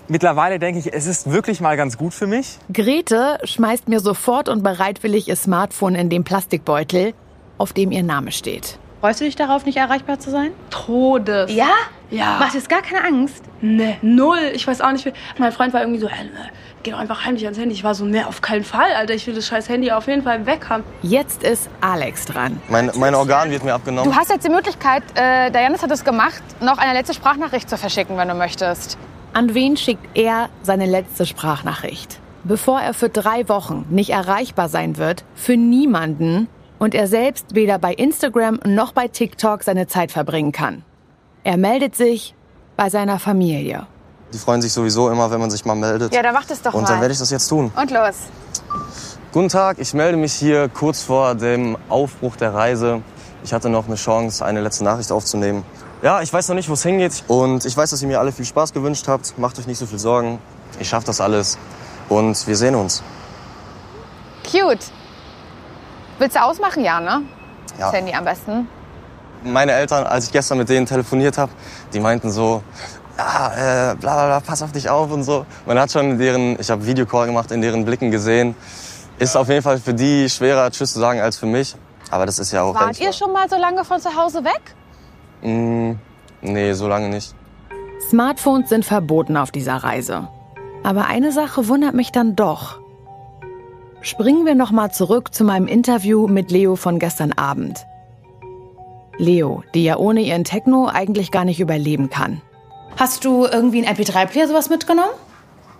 mittlerweile denke ich, es ist wirklich mal ganz gut für mich. Grete schmeißt mir sofort und bereitwillig ihr Smartphone in den Plastikbeutel, auf dem ihr Name steht. Freust du dich darauf, nicht erreichbar zu sein? Todes. Ja? Ja. Machst du jetzt gar keine Angst? Ne, null. Ich weiß auch nicht. wie- Mein Freund war irgendwie so, äh, ne, geh doch einfach heimlich ans Handy. Ich war so, ne, auf keinen Fall, Alter. Ich will das scheiß Handy auf jeden Fall weg haben. Jetzt ist Alex dran. Mein, mein Organ wird mir abgenommen. Du hast jetzt die Möglichkeit, äh, der Janis hat es gemacht, noch eine letzte Sprachnachricht zu verschicken, wenn du möchtest. An wen schickt er seine letzte Sprachnachricht? Bevor er für drei Wochen nicht erreichbar sein wird, für niemanden und er selbst weder bei Instagram noch bei TikTok seine Zeit verbringen kann. Er meldet sich bei seiner Familie. Die freuen sich sowieso immer, wenn man sich mal meldet. Ja, dann mach das doch Und mal. dann werde ich das jetzt tun. Und los. Guten Tag, ich melde mich hier kurz vor dem Aufbruch der Reise. Ich hatte noch eine Chance, eine letzte Nachricht aufzunehmen. Ja, ich weiß noch nicht, wo es hingeht. Und ich weiß, dass ihr mir alle viel Spaß gewünscht habt. Macht euch nicht so viel Sorgen. Ich schaffe das alles. Und wir sehen uns. Cute. Willst du ausmachen? Ja, ne? Ja. Das Handy am besten. Meine Eltern, als ich gestern mit denen telefoniert habe, die meinten so, ja, äh, bla bla bla, pass auf dich auf und so. Man hat schon in deren, ich habe Videocall gemacht, in deren Blicken gesehen. Ist auf jeden Fall für die schwerer, Tschüss zu sagen, als für mich. Aber das ist ja auch... Wart ihr schon mal so lange von zu Hause weg? Mm, nee, so lange nicht. Smartphones sind verboten auf dieser Reise. Aber eine Sache wundert mich dann doch. Springen wir noch mal zurück zu meinem Interview mit Leo von gestern Abend. Leo, die ja ohne ihren Techno eigentlich gar nicht überleben kann. Hast du irgendwie einen MP3-Player sowas mitgenommen?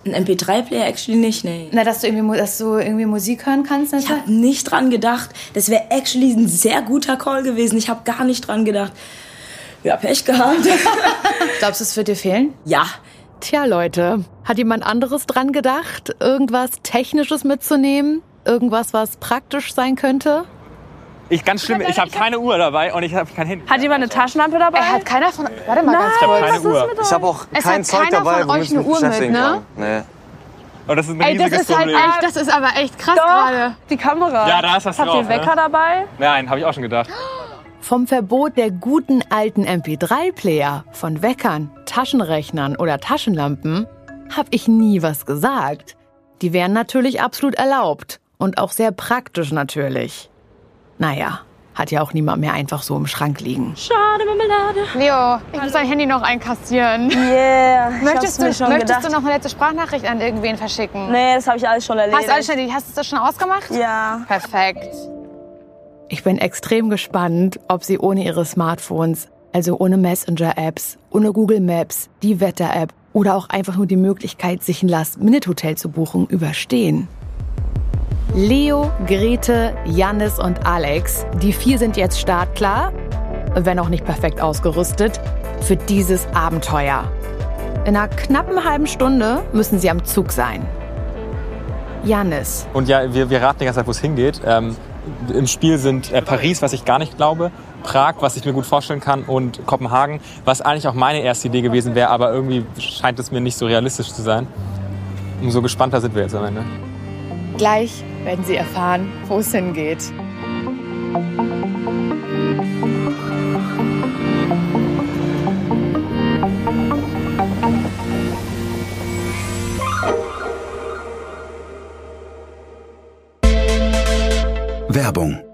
Ein MP3-Player actually nicht, nee. Na, dass du irgendwie, dass du irgendwie Musik hören kannst? Ich habe nicht dran gedacht. Das wäre actually ein sehr guter Call gewesen. Ich habe gar nicht dran gedacht. Ja, Pech gehabt. Glaubst du, es wird dir fehlen? Ja. Tja, Leute, hat jemand anderes dran gedacht, irgendwas Technisches mitzunehmen? Irgendwas, was praktisch sein könnte? Ich ganz schlimm, ich habe keine Uhr dabei und ich habe kein Handy. Hat jemand eine Taschenlampe dabei? Er hat keiner von. Warte mal ganz Ich habe kurz. keine Uhr. Ich habe auch Es kein hat Zeug dabei, von euch eine Uhr mit, ne? Nee. Und das ist ein Ey, das ist halt echt, das ist aber echt krass gerade. die Kamera. Ja, da ist was Habt drauf, ihr Wecker ne? dabei? Nein, habe ich auch schon gedacht. Vom Verbot der guten alten MP3-Player, von Weckern, Taschenrechnern oder Taschenlampen habe ich nie was gesagt. Die wären natürlich absolut erlaubt und auch sehr praktisch natürlich. Naja, hat ja auch niemand mehr einfach so im Schrank liegen. Schade, Marmelade. Leo, ich muss dein Handy noch einkassieren. Yeah. Möchtest, du, mir schon möchtest gedacht. du noch eine letzte Sprachnachricht an irgendwen verschicken? Nee, das habe ich alles schon erledigt. Hast du alles schon, hast du das schon ausgemacht? Ja. Perfekt. Ich bin extrem gespannt, ob sie ohne ihre Smartphones, also ohne Messenger-Apps, ohne Google Maps, die Wetter-App oder auch einfach nur die Möglichkeit, sich ein Last-Minute-Hotel zu buchen, überstehen. Leo, Grete, Jannis und Alex, die vier sind jetzt startklar, wenn auch nicht perfekt ausgerüstet, für dieses Abenteuer. In einer knappen halben Stunde müssen sie am Zug sein. Jannis, Und ja, wir, wir raten die ganze Zeit, wo es hingeht. Ähm, Im Spiel sind äh, Paris, was ich gar nicht glaube, Prag, was ich mir gut vorstellen kann, und Kopenhagen, was eigentlich auch meine erste Idee gewesen wäre, aber irgendwie scheint es mir nicht so realistisch zu sein. Umso gespannter sind wir jetzt am Ende. Gleich werden sie erfahren, wo es hingeht. Werbung.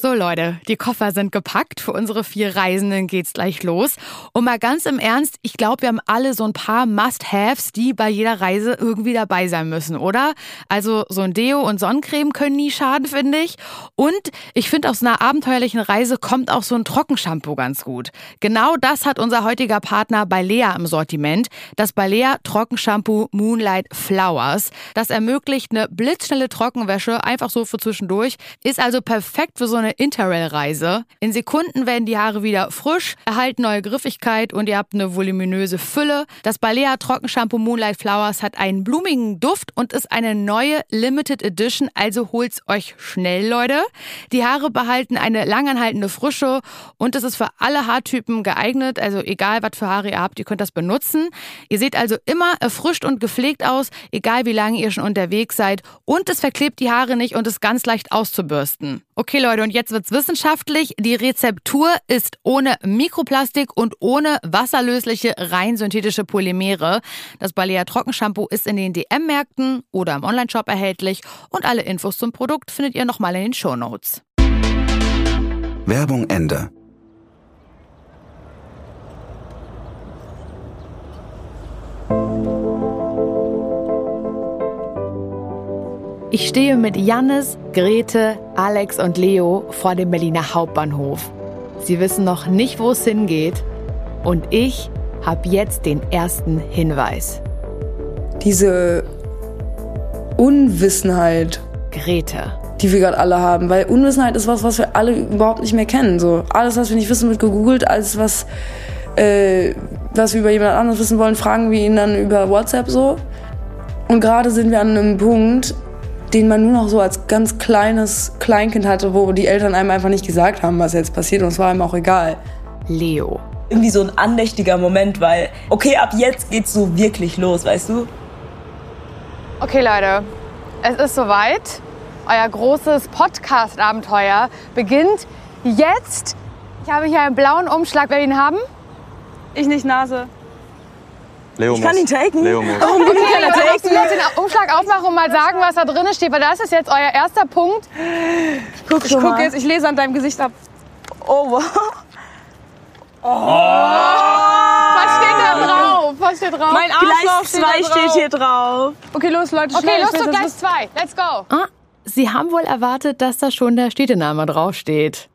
So Leute, die Koffer sind gepackt. Für unsere vier Reisenden geht's gleich los. Und mal ganz im Ernst, ich glaube, wir haben alle so ein paar Must-Haves, die bei jeder Reise irgendwie dabei sein müssen, oder? Also so ein Deo und Sonnencreme können nie schaden, finde ich. Und ich finde, aus einer abenteuerlichen Reise kommt auch so ein Trockenshampoo ganz gut. Genau das hat unser heutiger Partner Balea im Sortiment. Das Balea Trockenshampoo Moonlight Flowers. Das ermöglicht eine blitzschnelle Trockenwäsche, einfach so für zwischendurch. Ist also perfekt für so eine Interrail-Reise. In Sekunden werden die Haare wieder frisch, erhalten neue Griffigkeit und ihr habt eine voluminöse Fülle. Das Balea Trockenshampoo Moonlight Flowers hat einen blumigen Duft und ist eine neue Limited Edition, also holt's euch schnell, Leute. Die Haare behalten eine langanhaltende Frische und es ist für alle Haartypen geeignet, also egal was für Haare ihr habt, ihr könnt das benutzen. Ihr seht also immer erfrischt und gepflegt aus, egal wie lange ihr schon unterwegs seid und es verklebt die Haare nicht und ist ganz leicht auszubürsten. Okay, Leute, und jetzt wird's wissenschaftlich. Die Rezeptur ist ohne Mikroplastik und ohne wasserlösliche, rein synthetische Polymere. Das Balea Trockenshampoo ist in den DM-Märkten oder im Onlineshop erhältlich und alle Infos zum Produkt findet ihr nochmal in den Shownotes. Werbung Ende. Ich stehe mit Jannis, Grete, Alex und Leo vor dem Berliner Hauptbahnhof. Sie wissen noch nicht, wo es hingeht. Und ich habe jetzt den ersten Hinweis. Diese Unwissenheit, Grete. die wir gerade alle haben. Weil Unwissenheit ist was, was wir alle überhaupt nicht mehr kennen. So alles, was wir nicht wissen, wird gegoogelt. Alles, was, äh, was wir über jemand anderes wissen wollen, fragen wir ihn dann über WhatsApp so. Und gerade sind wir an einem Punkt, den man nur noch so als ganz kleines Kleinkind hatte, wo die Eltern einem einfach nicht gesagt haben, was jetzt passiert. Und es war einem auch egal. Leo. Irgendwie so ein andächtiger Moment, weil, okay, ab jetzt geht's so wirklich los, weißt du? Okay, Leute, es ist soweit. Euer großes Podcast-Abenteuer beginnt jetzt. Ich habe hier einen blauen Umschlag. Wer will ihn haben? Ich nicht, Nase. Leo Ich kann muss. ihn taken. Leo muss. Warum Okay, will ich keiner taken? uns den Umschlag aufmachen und mal sagen, was da drin steht, weil das ist jetzt euer erster Punkt. Guck Ich gucke mal. jetzt, ich lese an deinem Gesicht ab. Oh, wow. Was steht da drauf? Was steht drauf? Mein Arschloch Gleis 2 steht, steht hier drauf. Okay, los, Leute, Okay, schnell. los ich will zu Gleis 2. Let's go. Ah, Sie haben wohl erwartet, dass da schon der Städtename draufsteht.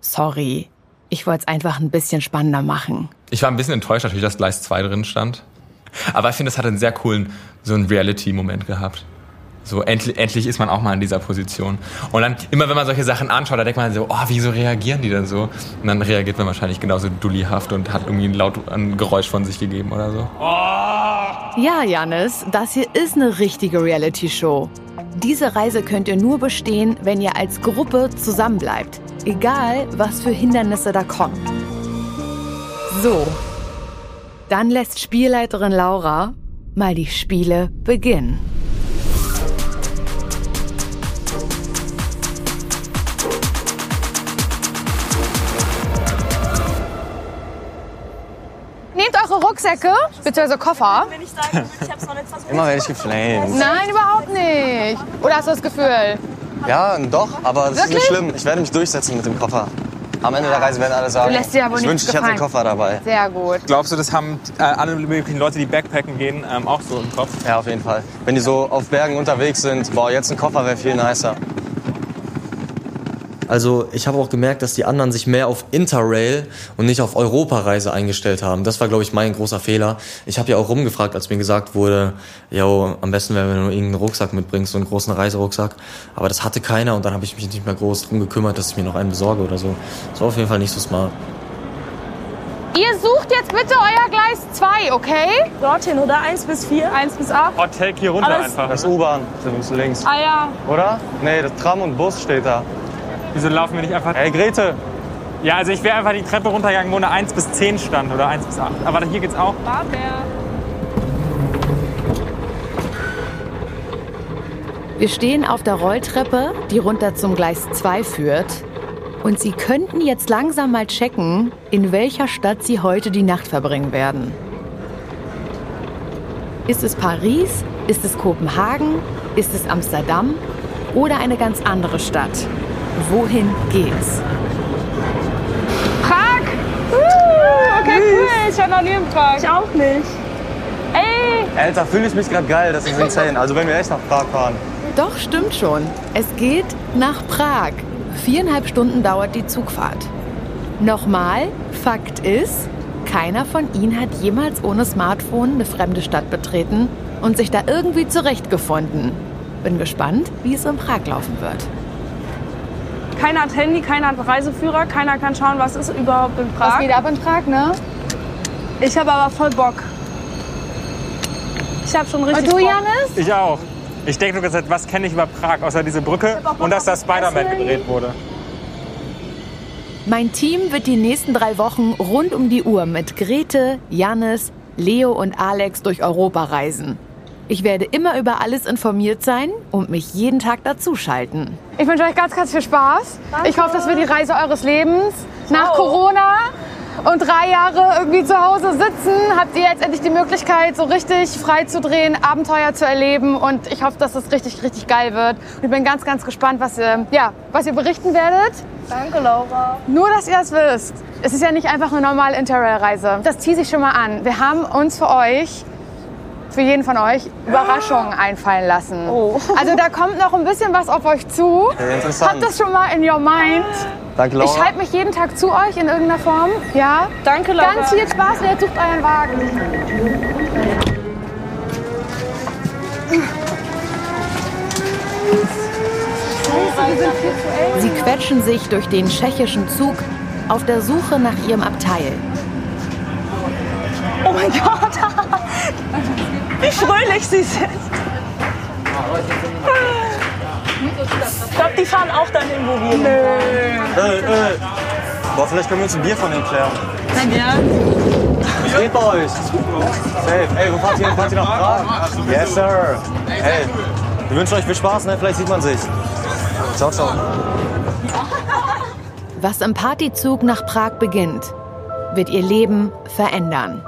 Sorry. Ich wollte es einfach ein bisschen spannender machen. Ich war ein bisschen enttäuscht natürlich, dass Gleis 2 drin stand. Aber ich finde, es hat einen sehr coolen, so einen Reality-Moment gehabt. So, endlich, endlich ist man auch mal in dieser Position. Und dann, immer wenn man solche Sachen anschaut, da denkt man so, oh, wieso reagieren die denn so? Und dann reagiert man wahrscheinlich genauso dullyhaft und hat irgendwie ein laut ein Geräusch von sich gegeben oder so. Ja, Janis, das hier ist eine richtige Reality-Show. Diese Reise könnt ihr nur bestehen, wenn ihr als Gruppe zusammenbleibt. Egal, was für Hindernisse da kommen. So. Dann lässt Spielleiterin Laura mal die Spiele beginnen. Eure Rucksäcke, beziehungsweise Koffer. Wenn ich sagen würde, ich hab's noch nicht versucht. Immer werde ich geflamed. Nein, überhaupt nicht. Oder hast du das Gefühl? Ja, doch, aber das ist nicht schlimm. Ich werde mich durchsetzen mit dem Koffer. Am Ende der Reise werden alle sagen, Du lässt dir aber ich nichts wünschte, ich hätte den gefallen. Koffer dabei. Sehr gut. Glaubst du, das haben äh, alle möglichen Leute, die Backpacken gehen, ähm, auch so im Kopf? Ja, auf jeden Fall. Wenn die so auf Bergen unterwegs sind, boah, jetzt ein Koffer wäre viel nicer. Also ich habe auch gemerkt, dass die anderen sich mehr auf Interrail und nicht auf Europareise eingestellt haben. Das war, glaube ich, mein großer Fehler. Ich habe ja auch rumgefragt, als mir gesagt wurde, yo, am besten wäre, wenn du irgendeinen Rucksack mitbringst, so einen großen Reiserucksack. Aber das hatte keiner und dann habe ich mich nicht mehr groß drum gekümmert, dass ich mir noch einen besorge oder so. Das war auf jeden Fall nicht so smart. Ihr sucht jetzt bitte euer Gleis 2, okay? Dorthin, oder? 1 bis 4? 1 bis 8. Oh, take hier runter Alles- einfach. Das ist U-Bahn, links. Ah ja. Oder? Nee, das Tram und Bus steht da. Wieso laufen wir nicht einfach... Hey, Grete! Ja, also ich wäre einfach die Treppe runtergegangen, wo eine 1 bis 10 stand oder 1 bis 8. Aber hier geht's auch. Wir stehen auf der Rolltreppe, die runter zum Gleis 2 führt. Und Sie könnten jetzt langsam mal checken, in welcher Stadt Sie heute die Nacht verbringen werden. Ist es Paris? Ist es Kopenhagen? Ist es Amsterdam? Oder eine ganz andere Stadt? Wohin geht's? Prag! Uh, okay, cool. Ich war noch nie in Prag. Ich auch nicht. Ey! Alter, fühle ich mich gerade geil, das ist insane. Also wenn wir echt nach Prag fahren. Doch, stimmt schon. Es geht nach Prag. Viereinhalb Stunden dauert die Zugfahrt. Nochmal, Fakt ist, keiner von Ihnen hat jemals ohne Smartphone eine fremde Stadt betreten und sich da irgendwie zurechtgefunden. Bin gespannt, wie es in Prag laufen wird. Keiner hat Handy, keiner hat Reiseführer, keiner kann schauen, was ist überhaupt in Prag. Was geht ab in Prag, ne? Ich habe aber voll Bock. Ich habe schon richtig Und du, Bock. Janis? Ich auch. Ich denke nur gesagt, was kenne ich über Prag, außer diese Brücke und dass da Spider-Man gedreht wurde. Mein Team wird die nächsten drei Wochen rund um die Uhr mit Grete, Jannis, Leo und Alex durch Europa reisen. Ich werde immer über alles informiert sein und mich jeden Tag dazuschalten. Ich wünsche euch ganz, ganz viel Spaß. Ich hoffe, das wird die Reise eures Lebens. Nach Corona und drei Jahre irgendwie zu Hause sitzen, habt ihr jetzt endlich die Möglichkeit, so richtig frei zu drehen, Abenteuer zu erleben. Und ich hoffe, dass es richtig, richtig geil wird. Und ich bin ganz, ganz gespannt, was ihr, ja, was ihr berichten werdet. Danke, Laura. Nur, dass ihr es wisst. Es ist ja nicht einfach eine normale Interrail-Reise. Das tease ich schon mal an. Wir haben uns für euch, für jeden von euch, Überraschungen einfallen lassen. Also da kommt noch ein bisschen was auf euch zu. Ja, interessant. Habt das schon mal in your mind. Danke, Laura. Ich halte mich jeden Tag zu euch in irgendeiner Form. Ja. Danke, Laura. Ganz viel Spaß und jetzt sucht euren Wagen. Sie quetschen sich durch den tschechischen Zug auf der Suche nach ihrem Abteil. Oh mein Gott. Wie fröhlich sie sind. Ich glaube, die fahren auch dahin, wo wir sind. Äh, äh. Boah, vielleicht können wir uns ein Bier von denen klären. Nein, ja. Was geht bei euch? Safe. Ey, wo fahrt ihr? Fahrt ihr nach Prag? Yes, sir. Ey, wir wünschen euch viel Spaß, ne? Vielleicht sieht man sich. Ciao, ciao. Was im Partyzug nach Prag beginnt, wird ihr Leben verändern.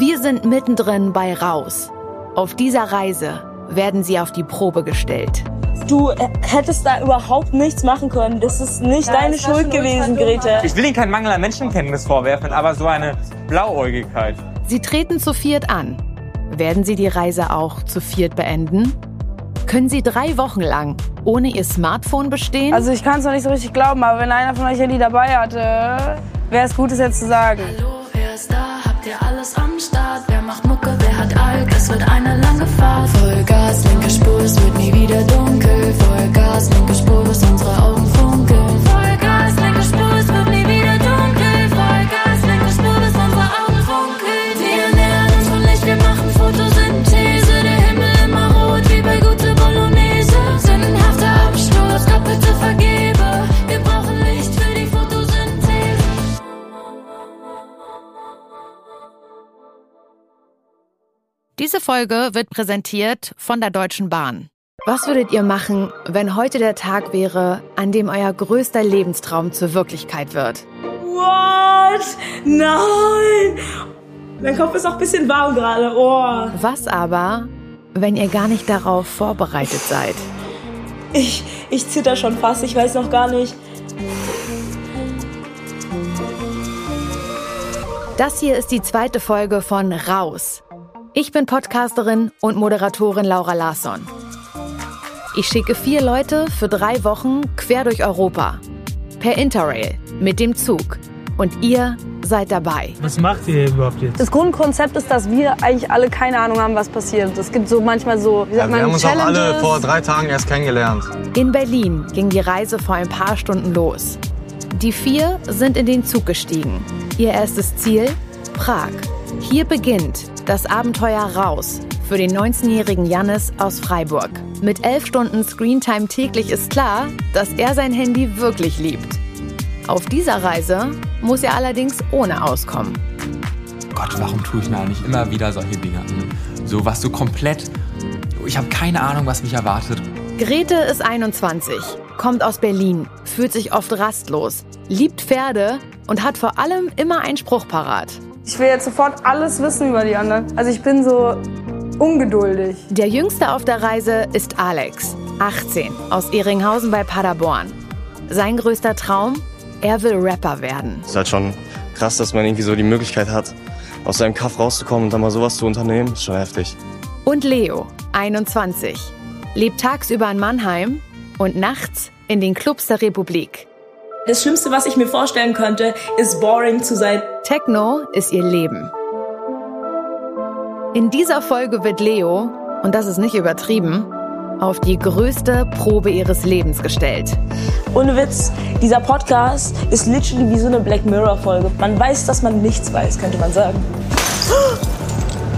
Wir sind mittendrin bei Raus. Auf dieser Reise werden sie auf die Probe gestellt. Du äh, hättest da überhaupt nichts machen können. Das ist nicht deine Schuld gewesen, Grete. Ich will Ihnen keinen Mangel an Menschenkenntnis vorwerfen, aber so eine Können Sie drei Wochen lang ohne Ihr Smartphone bestehen? Also ich kann es noch nicht so richtig glauben, aber wenn einer von euch Handy dabei hatte, wäre es gut, es jetzt zu sagen. Hallo, macht Mucke? Wer hat Alk? Es wird eine lange Fahrt. Vollgas, linke Spur, es wird nie wieder dunkel. Diese Folge wird präsentiert von der Deutschen Bahn. Was würdet ihr machen, wenn heute der Tag wäre, an dem euer größter Lebenstraum zur Wirklichkeit wird? What? Nein! Mein Kopf ist auch ein bisschen warm gerade. Oh. Was aber, wenn ihr gar nicht darauf vorbereitet seid? Ich, ich zitter schon fast, ich weiß noch gar nicht. Das hier ist die zweite Folge von Raus. Ich bin Podcasterin und Moderatorin Laura Larsson. Ich schicke vier Leute für drei Wochen quer durch Europa. Per Interrail, mit dem Zug. Und ihr seid dabei. Was macht ihr hier überhaupt jetzt? Das Grundkonzept ist, dass wir eigentlich alle keine Ahnung haben, was passiert. Es gibt so manchmal so, wie sagt Ja, wir man, haben uns auch alle vor drei Tagen erst kennengelernt. In Berlin ging die Reise vor ein paar Stunden los. Die vier sind in den Zug gestiegen. Ihr erstes Ziel? Prag. Hier beginnt das Abenteuer raus für den 19-jährigen Jannis aus Freiburg. Mit elf Stunden Screentime täglich ist klar, dass er sein Handy wirklich liebt. Auf dieser Reise muss er allerdings ohne auskommen. Gott, warum tue ich mir eigentlich immer wieder solche Dinge an? So was so komplett. Ich habe keine Ahnung, was mich erwartet. Grete ist 21, kommt aus Berlin, fühlt sich oft rastlos, liebt Pferde und hat vor allem immer einen Spruch parat. Ich will jetzt sofort alles wissen über die anderen. Also ich bin so ungeduldig. Der jüngste auf der Reise ist Alex, 18, aus Ehringhausen bei Paderborn. Sein größter Traum? Er will Rapper werden. Ist halt schon krass, dass man irgendwie so die Möglichkeit hat, aus seinem Kaff rauszukommen und dann mal sowas zu unternehmen. Ist schon heftig. Und Leo, 21, lebt tagsüber in Mannheim und nachts in den Clubs der Republik. Das Schlimmste, was ich mir vorstellen könnte, ist boring zu sein. Techno ist ihr Leben. In dieser Folge wird Leo, und das ist nicht übertrieben, auf die größte Probe ihres Lebens gestellt. Ohne Witz, dieser Podcast ist literally wie so eine Black Mirror Folge. Man weiß, dass man nichts weiß, könnte man sagen.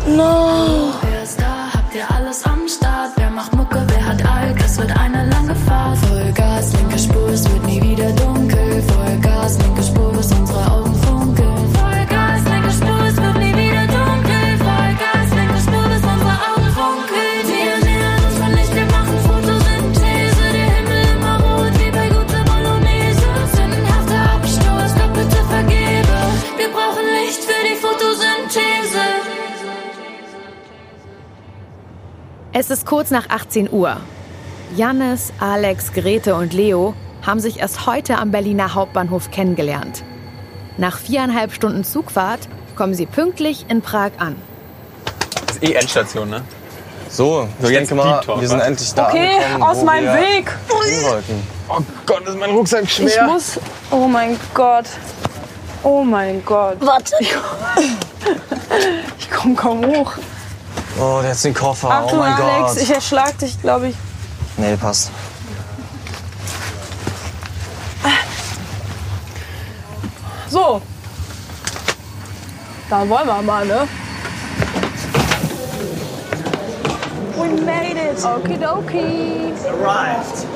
No. Wer ist da? Habt ihr alles am Start? Wer macht Mucke? Wer hat Alk? Es wird eine lange Fahrt. Es ist kurz nach 18 Uhr. Jannis, Alex, Grete und Leo haben sich erst heute am Berliner Hauptbahnhof kennengelernt. Nach viereinhalb Stunden Zugfahrt kommen sie pünktlich in Prag an. Das ist eh Endstation, ne? So, So, ich jetzt denke mal, wir sind endlich da Okay, angekommen, aus meinem Weg. Oh Gott, ist mein Rucksack Ich muss. Oh mein Gott. Oh mein Gott. Warte. Ich, ich komme kaum hoch. Oh, jetzt den Koffer. Achtung, oh mein Alex, Gott. ich erschlag dich, glaube ich. Nee, passt. So. Da wollen wir mal, ne? We made it. Okidoki. Arrived.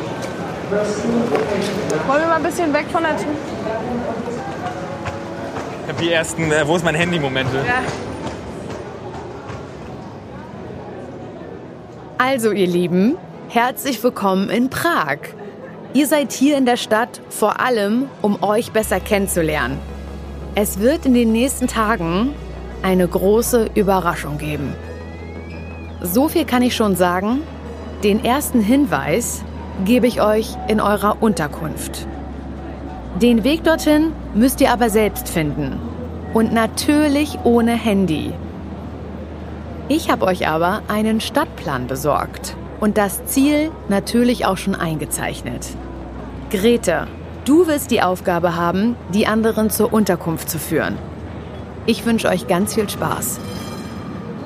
Wollen wir mal ein bisschen weg von der Tür? Ich hab die ersten, äh, wo ist mein Handy-Momente? Ja. Also, ihr Lieben, herzlich willkommen in Prag. Ihr seid hier in der Stadt vor allem, um euch besser kennenzulernen. Es wird in den nächsten Tagen eine große Überraschung geben. So viel kann ich schon sagen. Den ersten Hinweis gebe ich euch in eurer Unterkunft. Den Weg dorthin müsst ihr aber selbst finden. Und natürlich ohne Handy. Ich habe euch aber einen Stadtplan besorgt. Und das Ziel natürlich auch schon eingezeichnet. Grete, du wirst die Aufgabe haben, die anderen zur Unterkunft zu führen. Ich wünsche euch ganz viel Spaß.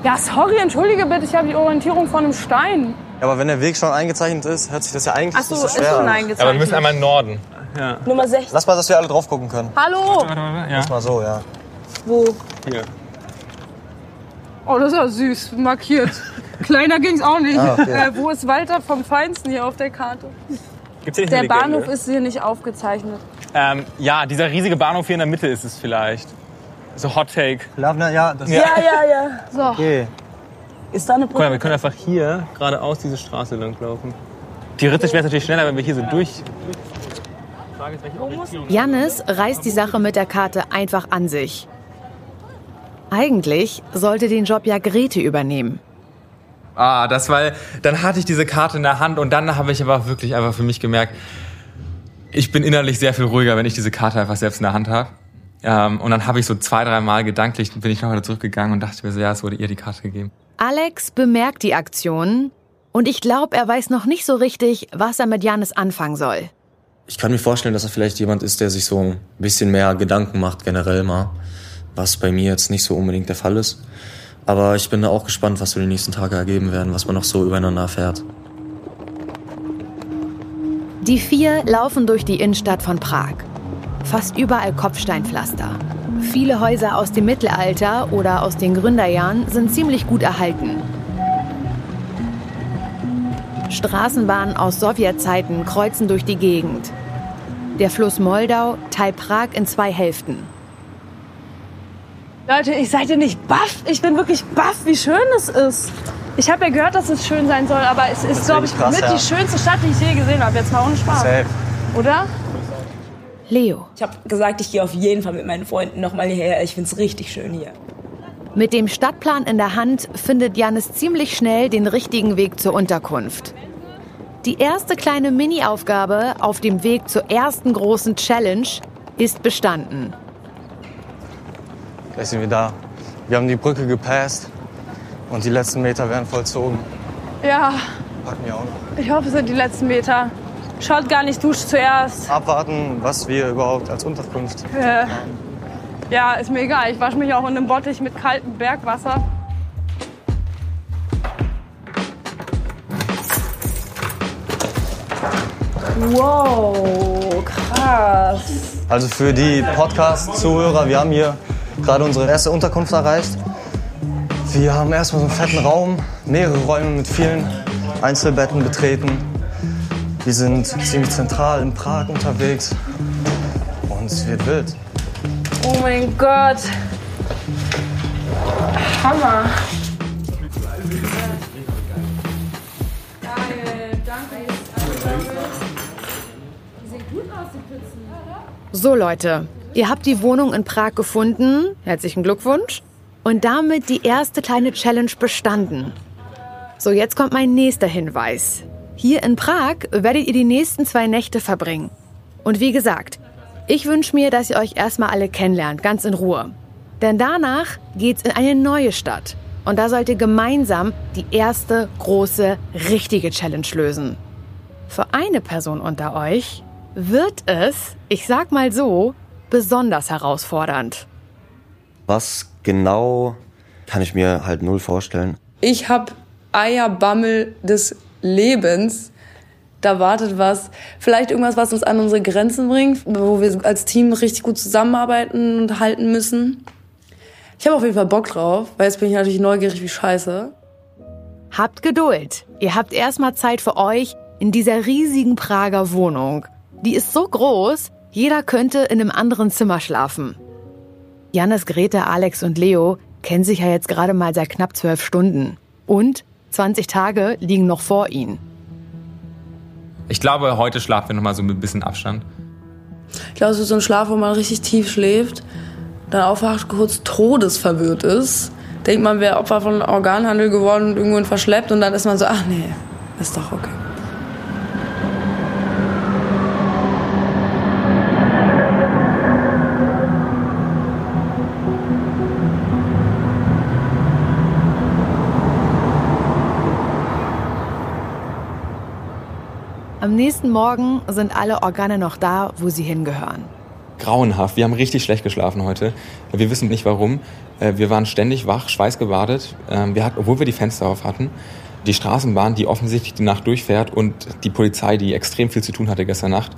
Ja, sorry, entschuldige bitte, ich habe die Orientierung von einem Stein. Ja, aber wenn der Weg schon eingezeichnet ist, hört sich das ja eigentlich Ach so, nicht so ist schwer schon an. eingezeichnet. Aber wir müssen einmal in Norden. Ja. Nummer 16. Lass mal, dass wir alle drauf gucken können. Hallo! Lass mal so, ja. Wo? Hier. Oh, das ist ja süß, markiert. Kleiner ging's auch nicht. Ah, okay. äh, wo ist Walter vom Feinsten hier auf der Karte? Gibt's hier nicht Der Legende? Bahnhof ist hier nicht aufgezeichnet. Ähm, ja, dieser riesige Bahnhof hier in der Mitte ist es vielleicht. So Hot Take. Lavner, ja, das Ja, ja, ja. So. Okay. Ist da eine Guck mal, wir können einfach hier geradeaus diese Straße lang laufen. Theoretisch wäre es natürlich schneller, wenn wir hier so durch. Frage ist, welche Orientierung- Jannis reißt die Sache mit der Karte einfach an sich. Eigentlich sollte den Job ja Grete übernehmen. Ah, das war, dann hatte ich diese Karte in der Hand und dann habe ich aber wirklich einfach für mich gemerkt, ich bin innerlich sehr viel ruhiger, wenn ich diese Karte einfach selbst in der Hand habe. Ähm, und dann habe ich so zwei, drei Mal gedanklich, bin ich noch wieder zurückgegangen und dachte mir so, ja, es wurde ihr die Karte gegeben. Alex bemerkt die Aktion und ich glaube, er weiß noch nicht so richtig, was er mit Jannis anfangen soll. Ich kann mir vorstellen, dass er vielleicht jemand ist, der sich so ein bisschen mehr Gedanken macht, generell mal. Was bei mir jetzt nicht so unbedingt der Fall ist. Aber ich bin da auch gespannt, was so die nächsten Tage ergeben werden, was man noch so übereinander erfährt. Die vier laufen durch die Innenstadt von Prag. Fast überall Kopfsteinpflaster. Viele Häuser aus dem Mittelalter oder aus den Gründerjahren sind ziemlich gut erhalten. Straßenbahnen aus Sowjetzeiten kreuzen durch die Gegend. Der Fluss Moldau teilt Prag in zwei Hälften. Leute, ich seid ihr nicht baff? Ich bin wirklich baff, wie schön es ist. Ich habe ja gehört, dass es schön sein soll, aber es ist, glaube ich, krass, mit ja. die schönste Stadt, die ich je gesehen habe. Jetzt mal ohne Spaß. Safe. Oder? Leo. Ich habe gesagt, ich gehe auf jeden Fall mit meinen Freunden nochmal hierher. Ich finde es richtig schön hier. Mit dem Stadtplan in der Hand findet Janis ziemlich schnell den richtigen Weg zur Unterkunft. Die erste kleine Mini-Aufgabe auf dem Weg zur ersten großen Challenge ist bestanden. Gleich sind wir da. Wir haben die Brücke gepasst und die letzten Meter werden vollzogen. Ja, Packen wir auch noch. ich hoffe, es sind die letzten Meter. Schaut gar nicht, duscht zuerst. Abwarten, was wir überhaupt als Unterkunft Äh, ja, ist mir egal. Ich wasche mich auch in einem Bottich mit kaltem Bergwasser. Wow, krass. Also für die Podcast-Zuhörer, wir haben hier gerade unsere erste Unterkunft erreicht. Wir haben erstmal so einen fetten Raum, mehrere Räume mit vielen Einzelbetten betreten. Wir sind ziemlich zentral in Prag unterwegs und es wird wild. Oh mein Gott. Hammer. So Leute, ihr habt die Wohnung in Prag gefunden. Herzlichen Glückwunsch. Und damit die erste kleine Challenge bestanden. So, jetzt kommt mein nächster Hinweis. Hier in Prag werdet ihr die nächsten zwei Nächte verbringen. Und wie gesagt, ich wünsche mir, dass ihr euch erstmal alle kennenlernt, ganz in Ruhe. Denn danach geht's in eine neue Stadt. Und da sollt ihr gemeinsam die erste große, richtige Challenge lösen. Für eine Person unter euch wird es, ich sag mal so, besonders herausfordernd. Was genau kann ich mir halt null vorstellen. Ich habe Eierbammel des Lebens. Da wartet was. Vielleicht irgendwas, was uns an unsere Grenzen bringt, wo wir als Team richtig gut zusammenarbeiten und halten müssen. Ich habe auf jeden Fall Bock drauf, weil jetzt bin ich natürlich neugierig wie scheiße. Habt Geduld. Ihr habt erstmal Zeit für euch in dieser riesigen Prager Wohnung. Die ist so groß, jeder könnte in einem anderen Zimmer schlafen. Jannis, Grete, Alex und Leo kennen sich ja jetzt gerade mal seit knapp zwölf Stunden. Und 20 Tage liegen noch vor ihnen. Ich glaube, heute schlafen wir noch mal so mit ein bisschen Abstand. Ich glaube, es ist so ein Schlaf, wo man richtig tief schläft, dann aufwacht, kurz todesverwirrt ist. Denkt man, wäre Opfer von Organhandel geworden und irgendwohin verschleppt und dann ist man so, ach nee, ist doch okay. Nächsten Morgen sind alle Organe noch da, wo sie hingehören. Grauenhaft. Wir haben richtig schlecht geschlafen heute. Wir wissen nicht warum. Äh, Wir waren ständig wach, schweißgebadet. Ähm, Wir hatten, obwohl wir die Fenster auf hatten. Die Straßenbahn, die offensichtlich die Nacht durchfährt und die Polizei, die extrem viel zu tun hatte gestern Nacht,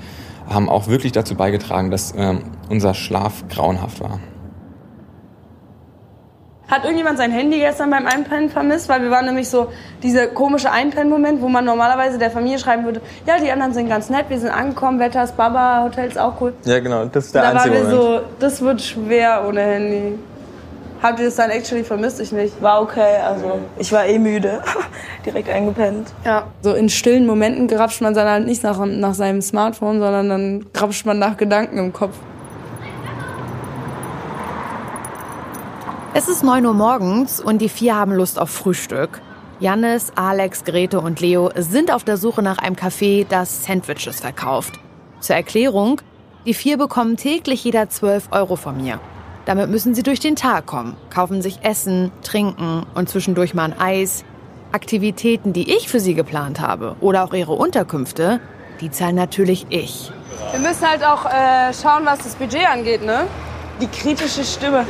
haben auch wirklich dazu beigetragen, dass ähm, unser Schlaf grauenhaft war. Hat irgendjemand sein Handy gestern beim Einpennen vermisst? Weil wir waren nämlich so dieser komische Einpennen-Moment, wo man normalerweise der Familie schreiben würde, ja, die anderen sind ganz nett, wir sind angekommen, Wetter ist Baba, Hotel ist auch cool. Ja, genau, das ist Da der waren einzige wir Moment. so, das wird schwer ohne Handy. Habt ihr das dann actually vermisst? Ich nicht. War okay, also ich war eh müde. Direkt eingepennt. Ja. So in stillen Momenten grapscht man dann halt nicht nach, nach seinem Smartphone, sondern dann grapscht man nach Gedanken im Kopf. Es ist 9 Uhr morgens und die vier haben Lust auf Frühstück. Jannis, Alex, Grete und Leo sind auf der Suche nach einem Café, das Sandwiches verkauft. Zur Erklärung, die vier bekommen täglich jeder 12 Euro von mir. Damit müssen sie durch den Tag kommen, kaufen sich Essen, Trinken und zwischendurch mal ein Eis. Aktivitäten, die ich für sie geplant habe oder auch ihre Unterkünfte, die zahlen natürlich ich. Wir müssen halt auch äh, schauen, was das Budget angeht, ne? Die kritische Stimme.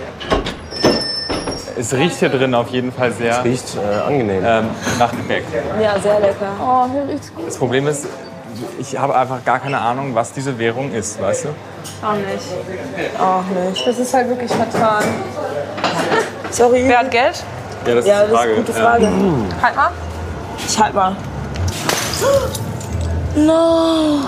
Es riecht hier drin auf jeden Fall sehr. Es riecht äh, angenehm. Ähm, nach Gebäck. Ja, sehr lecker. Oh, hier riecht's gut. Das Problem ist, ich habe einfach gar keine Ahnung, was diese Währung ist, weißt du? Auch nicht. Auch nicht. Das ist halt wirklich vertan. Sorry. Wer hat Geld? Ja, das Ja, ist die das ist Frage. eine gute Frage. Halt mal. Ich halt mal. No.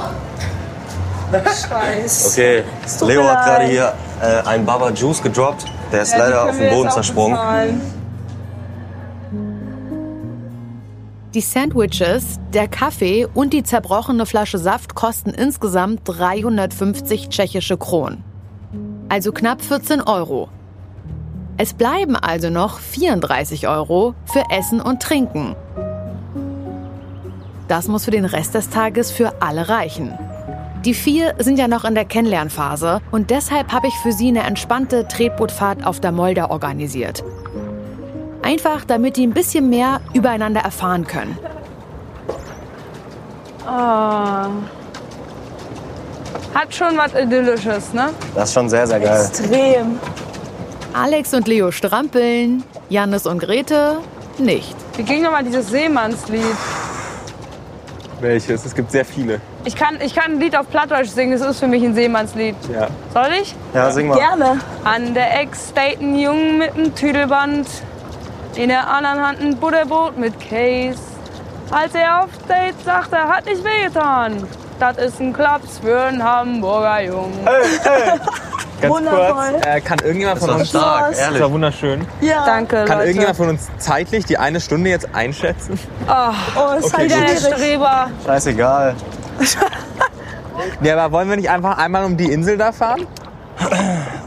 Scheiße. Okay, Leo hat gerade hier äh, einen Baba Juice gedroppt. Der ist Ja, die leider auf den Boden zersprungen. Die Sandwiches, der Kaffee und die zerbrochene Flasche Saft kosten insgesamt 350 tschechische Kronen. Also knapp 14 Euro. Es bleiben also noch 34 Euro für Essen und Trinken. Das muss für den Rest des Tages für alle reichen. Die vier sind ja noch in der Kennenlernphase und deshalb habe ich für sie eine entspannte Tretbootfahrt auf der Molda organisiert. Einfach damit die ein bisschen mehr übereinander erfahren können. Oh. Hat schon was Idyllisches, ne? Das ist schon sehr, sehr geil. Extrem. Alex und Leo strampeln, Jannis und Grete nicht. Wie ging nochmal dieses Seemannslied? Welches? Es gibt sehr viele. Ich kann, ich kann ein Lied auf Plattdeutsch singen, das ist für mich ein Seemannslied. Ja. Soll ich? Ja, sing mal. Gerne. An der steht ein Jungen mit einem Tüdelband. In der anderen Hand ein Butterbrot mit Case. Als er auf Date sagt, er hat nicht wehgetan. Das ist ein Klaps für einen Hamburger Jungen. Ganz Wundervoll. kurz, äh, kann irgendjemand von uns... stark, Das ehrlich. war wunderschön. Ja. Danke, Kann Leute. irgendjemand von uns zeitlich die eine Stunde jetzt einschätzen? Oh, Oh, ist Okay, halt wieder der. Streber. Scheißegal. Ja, aber wollen wir nicht einfach einmal um die Insel da fahren?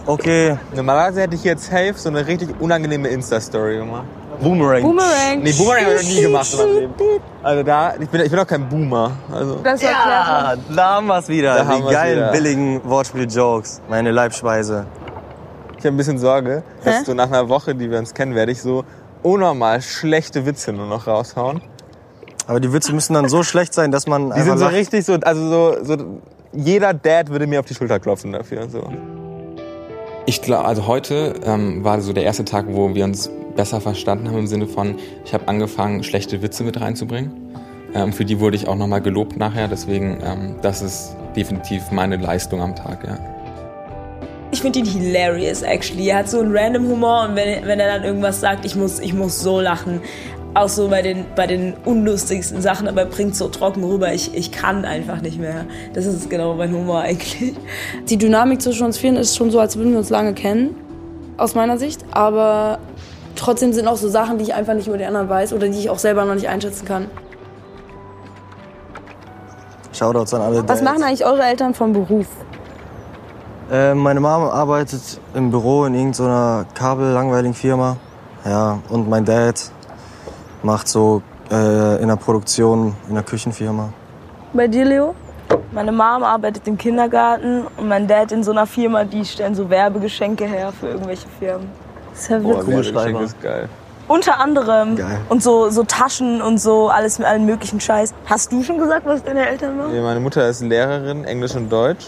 Okay, Normalerweise hätte ich jetzt safe so eine richtig unangenehme Insta-Story gemacht. Boomerang. Boomerang. Nee, Boomerang habe ich noch nie gemacht in meinem Leben. Also da, ich bin, ich bin auch kein Boomer. Also, Das erklärt Ja, da haben wir's wieder. Da Die geilen, wieder. billigen Wortspiel-Jokes. Meine Leibspeise. ich habe ein bisschen Sorge, dass Hä? so nach einer Woche, die wir uns kennen, werde ich so unnormal schlechte Witze nur noch raushauen. Aber die Witze müssen dann so schlecht sein, dass man Die einfach sind so lacht. richtig so, also so, so, jeder Dad würde mir auf die Schulter klopfen dafür. So. Ich glaube, also heute ähm, war so der erste Tag, wo wir uns besser verstanden haben im Sinne von, ich habe angefangen, schlechte Witze mit reinzubringen. Ähm, für die wurde ich auch nochmal gelobt nachher, deswegen ähm, das ist definitiv meine Leistung am Tag, ja. Ich finde ihn hilarious, actually. Er hat so einen random Humor und wenn, wenn er dann irgendwas sagt, ich muss, ich muss so lachen. Auch so bei den, bei den unlustigsten Sachen, aber er bringt so trocken rüber. Ich, ich kann einfach nicht mehr. Das ist genau mein Humor eigentlich. Die Dynamik zwischen uns vieren ist schon so, als würden wir uns lange kennen, aus meiner Sicht. Aber trotzdem sind auch so Sachen, die ich einfach nicht über die anderen weiß oder die ich auch selber noch nicht einschätzen kann. Shoutouts an alle Was machen eigentlich eure Eltern vom Beruf? Äh, meine Mama arbeitet im Büro in irgendeiner kabellangweiligen Firma. Ja, und mein Dad macht so äh, in der Produktion in der Küchenfirma. Bei dir, Leo? Meine Mom arbeitet im Kindergarten und mein Dad in so einer Firma, die stellen so Werbegeschenke her für irgendwelche Firmen. Das ist ja Boah, witzig. Werbegeschenk ist geil. Unter anderem. Geil. Und so, so Taschen und so, alles mit allen möglichen Scheiß. Hast du schon gesagt, was deine Eltern machen? Nee, meine Mutter ist Lehrerin, Englisch und Deutsch.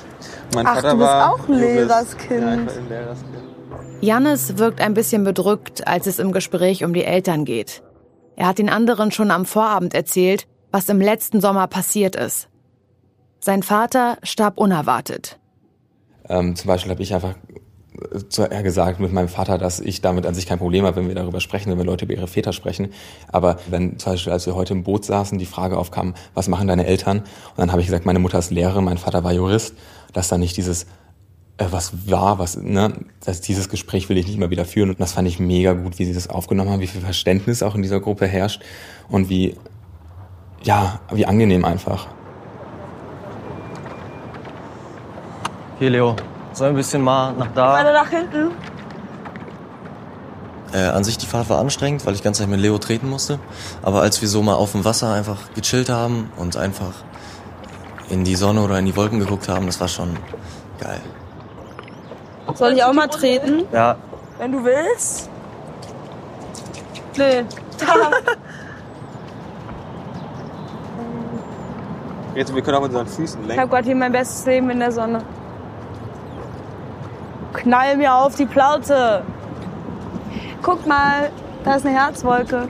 Mein Ach, Vater du bist war auch. Lehrerskind. Ja, ich war ein Lehrerskind. Jannis wirkt ein bisschen bedrückt, als es im Gespräch um die Eltern geht. Er hat den anderen schon am Vorabend erzählt, was im letzten Sommer passiert ist. Sein Vater starb unerwartet. Ähm, zum Beispiel habe ich einfach äh, zu er gesagt mit meinem Vater, dass ich damit an sich kein Problem habe, wenn wir darüber sprechen, wenn wir Leute über ihre Väter sprechen. Aber wenn zum Beispiel, als wir heute im Boot saßen, die Frage aufkam, was machen deine Eltern? Und dann habe ich gesagt, meine Mutter ist Lehrerin, mein Vater war Jurist, dass da nicht dieses äh, was war, was, ne, dass dieses Gespräch will ich nicht mehr wieder führen. Und das fand ich mega gut, wie sie das aufgenommen haben, wie viel Verständnis auch in dieser Gruppe herrscht und wie, ja, wie angenehm einfach. Hier, Leo. Sollen wir ein bisschen mal nach da? Weiter nach hinten. Äh, an sich die Fahrt war anstrengend, weil ich ganz Zeit mit Leo treten musste. Aber als wir so mal auf dem Wasser einfach gechillt haben und einfach in die Sonne oder in die Wolken geguckt haben, das war schon geil. Soll ich auch mal treten? Ja, Wenn du willst. Nee. Jetzt, wir können auch mit unseren Füßen Ich lenken. habe gerade hier mein bestes Leben in der Sonne. Knall mir auf die Plaute. Guck mal, da ist eine Herzwolke.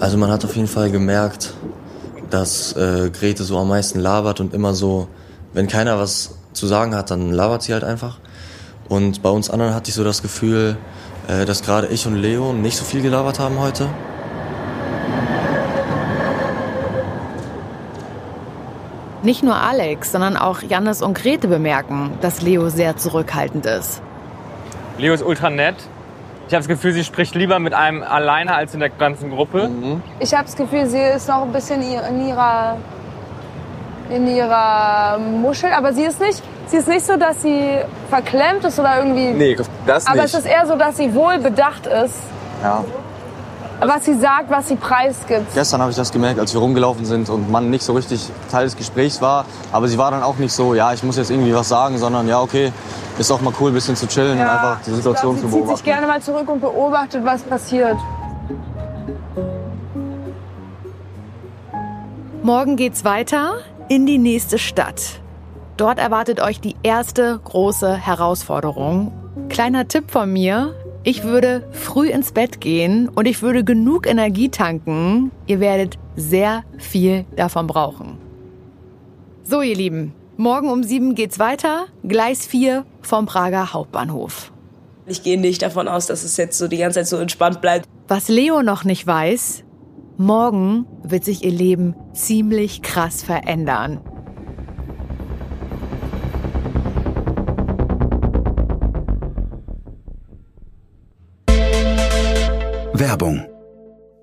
also man hat auf jeden Fall gemerkt, dass äh, Grete so am meisten labert und immer so, wenn keiner was zu sagen hat, dann labert sie halt einfach. Und bei uns anderen hatte ich so das Gefühl, äh, dass gerade ich und Leo nicht so viel gelabert haben heute. Nicht nur Alex, sondern auch Jannis und Grete bemerken, dass Leo sehr zurückhaltend ist. Leo ist ultra nett. Ich habe das Gefühl, sie spricht lieber mit einem alleine als in der ganzen Gruppe. Ich habe das Gefühl, sie ist noch ein bisschen in ihrer, in ihrer Muschel. Aber sie ist, nicht, sie ist nicht so, dass sie verklemmt ist oder irgendwie... Nee, das aber nicht. es ist eher so, dass sie wohl bedacht ist, Ja. was sie sagt, was sie preisgibt. Gestern habe ich das gemerkt, als wir rumgelaufen sind und man nicht so richtig Teil des Gesprächs war. Aber sie war dann auch nicht so, ja, ich muss jetzt irgendwie was sagen, sondern ja, okay, ist auch mal cool, ein bisschen zu chillen und einfach die Situation ich zu glaub, sie zieht sich beobachten. gerne mal zurück und beobachtet, was passiert. Morgen geht's weiter in die nächste Stadt. Dort erwartet euch die erste große Herausforderung. Kleiner Tipp von mir. Ich würde früh ins Bett gehen und ich würde genug Energie tanken. Ihr werdet sehr viel davon brauchen. So, ihr Lieben, morgen um sieben geht's weiter. Gleis 4 vom Prager Hauptbahnhof. Ich gehe nicht davon aus, dass es jetzt so die ganze Zeit so entspannt bleibt. Was Leo noch nicht weiß, morgen wird sich ihr Leben ziemlich krass verändern. Werbung.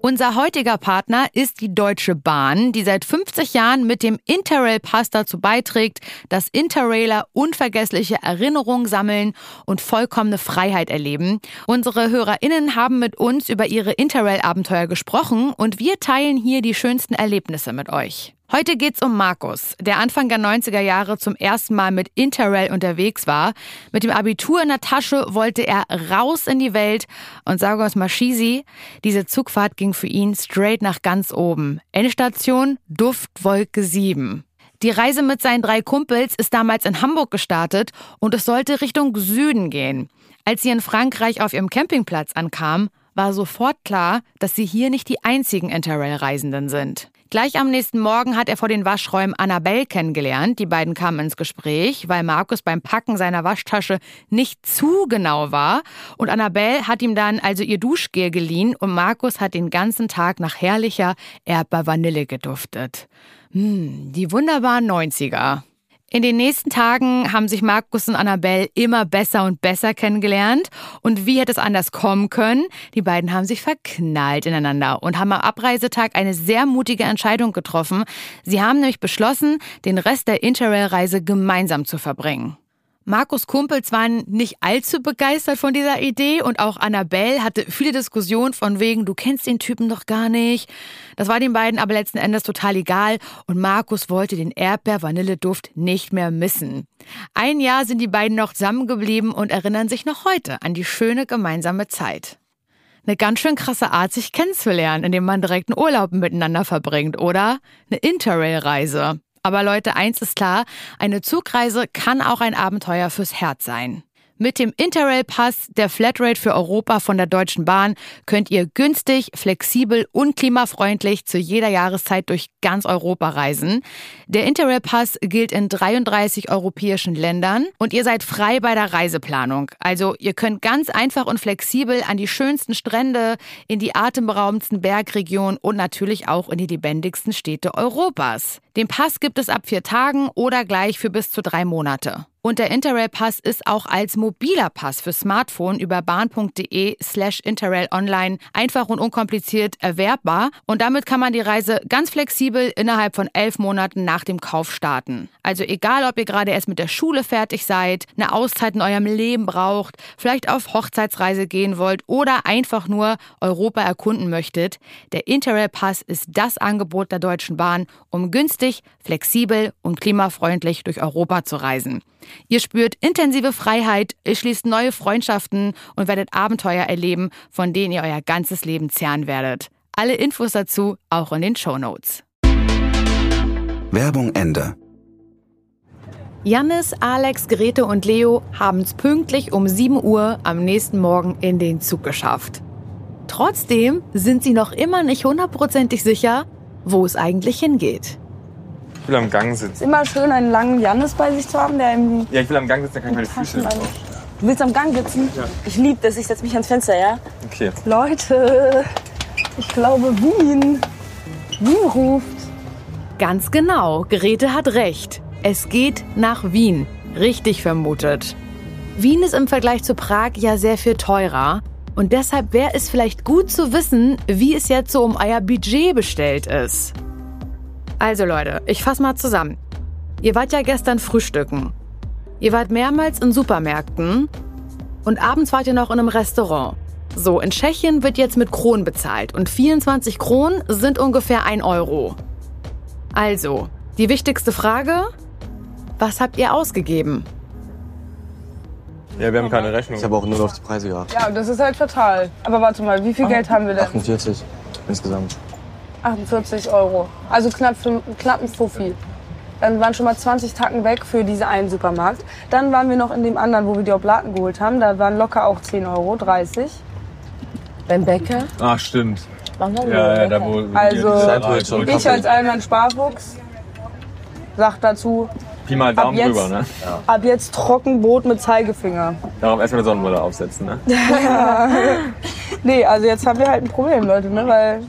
Unser heutiger Partner ist die Deutsche Bahn, die seit 50 Jahren mit dem Interrail-Pass dazu beiträgt, dass Interrailer unvergessliche Erinnerungen sammeln und vollkommene Freiheit erleben. Unsere HörerInnen haben mit uns über ihre Interrail-Abenteuer gesprochen und wir teilen hier die schönsten Erlebnisse mit euch. Heute geht's um Markus, der Anfang der 90er Jahre zum ersten Mal mit Interrail unterwegs war. Mit dem Abitur in der Tasche wollte er raus in die Welt und sage uns mal Schisi, diese Zugfahrt ging für ihn straight nach ganz oben. Endstation Duftwolke 7. Die Reise mit seinen drei Kumpels ist damals in Hamburg gestartet und es sollte Richtung Süden gehen. Als sie in Frankreich auf ihrem Campingplatz ankamen, war sofort klar, dass sie hier nicht die einzigen Interrail-Reisenden sind. Gleich am nächsten Morgen hat er vor den Waschräumen Annabelle kennengelernt. Die beiden kamen ins Gespräch, weil Markus beim Packen seiner Waschtasche nicht zu genau war. Und Annabelle hat ihm dann also ihr Duschgel geliehen und Markus hat den ganzen Tag nach herrlicher Erdbeer-Vanille geduftet. Hm, die wunderbaren 90er. In den nächsten Tagen haben sich Markus und Annabelle immer besser und besser kennengelernt. Und wie hätte es anders kommen können? Die beiden haben sich verknallt ineinander und haben am Abreisetag eine sehr mutige Entscheidung getroffen. Sie haben nämlich beschlossen, den Rest der Interrail-Reise gemeinsam zu verbringen. Markus Kumpels waren nicht allzu begeistert von dieser Idee und auch Annabelle hatte viele Diskussionen von wegen, du kennst den Typen doch gar nicht. Das war den beiden aber letzten Endes total egal und Markus wollte den Erdbeer-Vanilleduft nicht mehr missen. Ein Jahr sind die beiden noch zusammengeblieben und erinnern sich noch heute an die schöne gemeinsame Zeit. Eine ganz schön krasse Art, sich kennenzulernen, indem man direkt einen Urlaub miteinander verbringt, oder? Eine Interrail-Reise. Aber Leute, eins ist klar, eine Zugreise kann auch ein Abenteuer fürs Herz sein. Mit dem Interrail-Pass, der Flatrate für Europa von der Deutschen Bahn, könnt ihr günstig, flexibel und klimafreundlich zu jeder Jahreszeit durch ganz Europa reisen. Der Interrail-Pass gilt in 33 europäischen Ländern und ihr seid frei bei der Reiseplanung. Also ihr könnt ganz einfach und flexibel an die schönsten Strände, in die atemberaubendsten Bergregionen und natürlich auch in die lebendigsten Städte Europas. Den Pass gibt es ab vier Tagen oder gleich für bis zu drei Monate. Und der Interrail-Pass ist auch als mobiler Pass für Smartphone über bahn.de slash Interrail online einfach und unkompliziert erwerbbar. Und damit kann man die Reise ganz flexibel innerhalb von elf Monaten nach dem Kauf starten. Also egal, ob ihr gerade erst mit der Schule fertig seid, eine Auszeit in eurem Leben braucht, vielleicht auf Hochzeitsreise gehen wollt oder einfach nur Europa erkunden möchtet, der Interrail-Pass ist das Angebot der Deutschen Bahn, um günstig, flexibel und klimafreundlich durch Europa zu reisen. Ihr spürt intensive Freiheit, ihr schließt neue Freundschaften und werdet Abenteuer erleben, von denen ihr euer ganzes Leben zehren werdet. Alle Infos dazu auch in den Show Notes. Werbung Ende. Jannis, Alex, Grete und Leo haben es pünktlich um 7 Uhr am nächsten Morgen in den Zug geschafft. Trotzdem sind sie noch immer nicht hundertprozentig sicher, wo es eigentlich hingeht. Ich will am Gang ist sitzen. immer schön, einen langen Jannis bei sich zu haben, der irgendwie. Ja, ich will am Gang sitzen, dann kann ich meine Füße drauf. Du willst am Gang sitzen? Ja. Ich liebe das, ich setze mich ans Fenster, ja? Okay. Leute, ich glaube Wien. Wien ruft. Ganz genau, Grete hat recht. Es geht nach Wien. Richtig vermutet. Wien ist im Vergleich zu Prag ja sehr viel teurer. Und deshalb wäre es vielleicht gut zu wissen, wie es jetzt so um euer Budget bestellt ist. Also Leute, ich fasse mal zusammen. Ihr wart ja gestern frühstücken. Ihr wart mehrmals in Supermärkten und abends wart ihr noch in einem Restaurant. So, in Tschechien wird jetzt mit Kronen bezahlt und 24 Kronen sind ungefähr 1 Euro. Also, die wichtigste Frage, was habt ihr ausgegeben? Ja, wir haben keine Rechnung. Ich habe auch nur auf die Preise geachtet. Ja, das ist halt fatal. Aber warte mal, wie viel Geld haben wir denn? 48 insgesamt. 48 Euro. Also knapp, knapp ein Fuffi. Dann waren schon mal 20 Tacken weg für diesen einen Supermarkt. Dann waren wir noch in dem anderen, wo wir die Oblaten geholt haben. Da waren locker auch 10 Euro, 30. Beim Bäcker? Ach, stimmt. Warum Ja, ja, da wo. Also, die- ich als Allmann Sparfuchs sag dazu, Pi mal ab Daumen jetzt- drüber, ne? ab jetzt Trockenbrot mit Zeigefinger. Darauf erstmal eine Sonnenbrille aufsetzen, ne? nee, also jetzt haben wir halt ein Problem, Leute, ne? Weil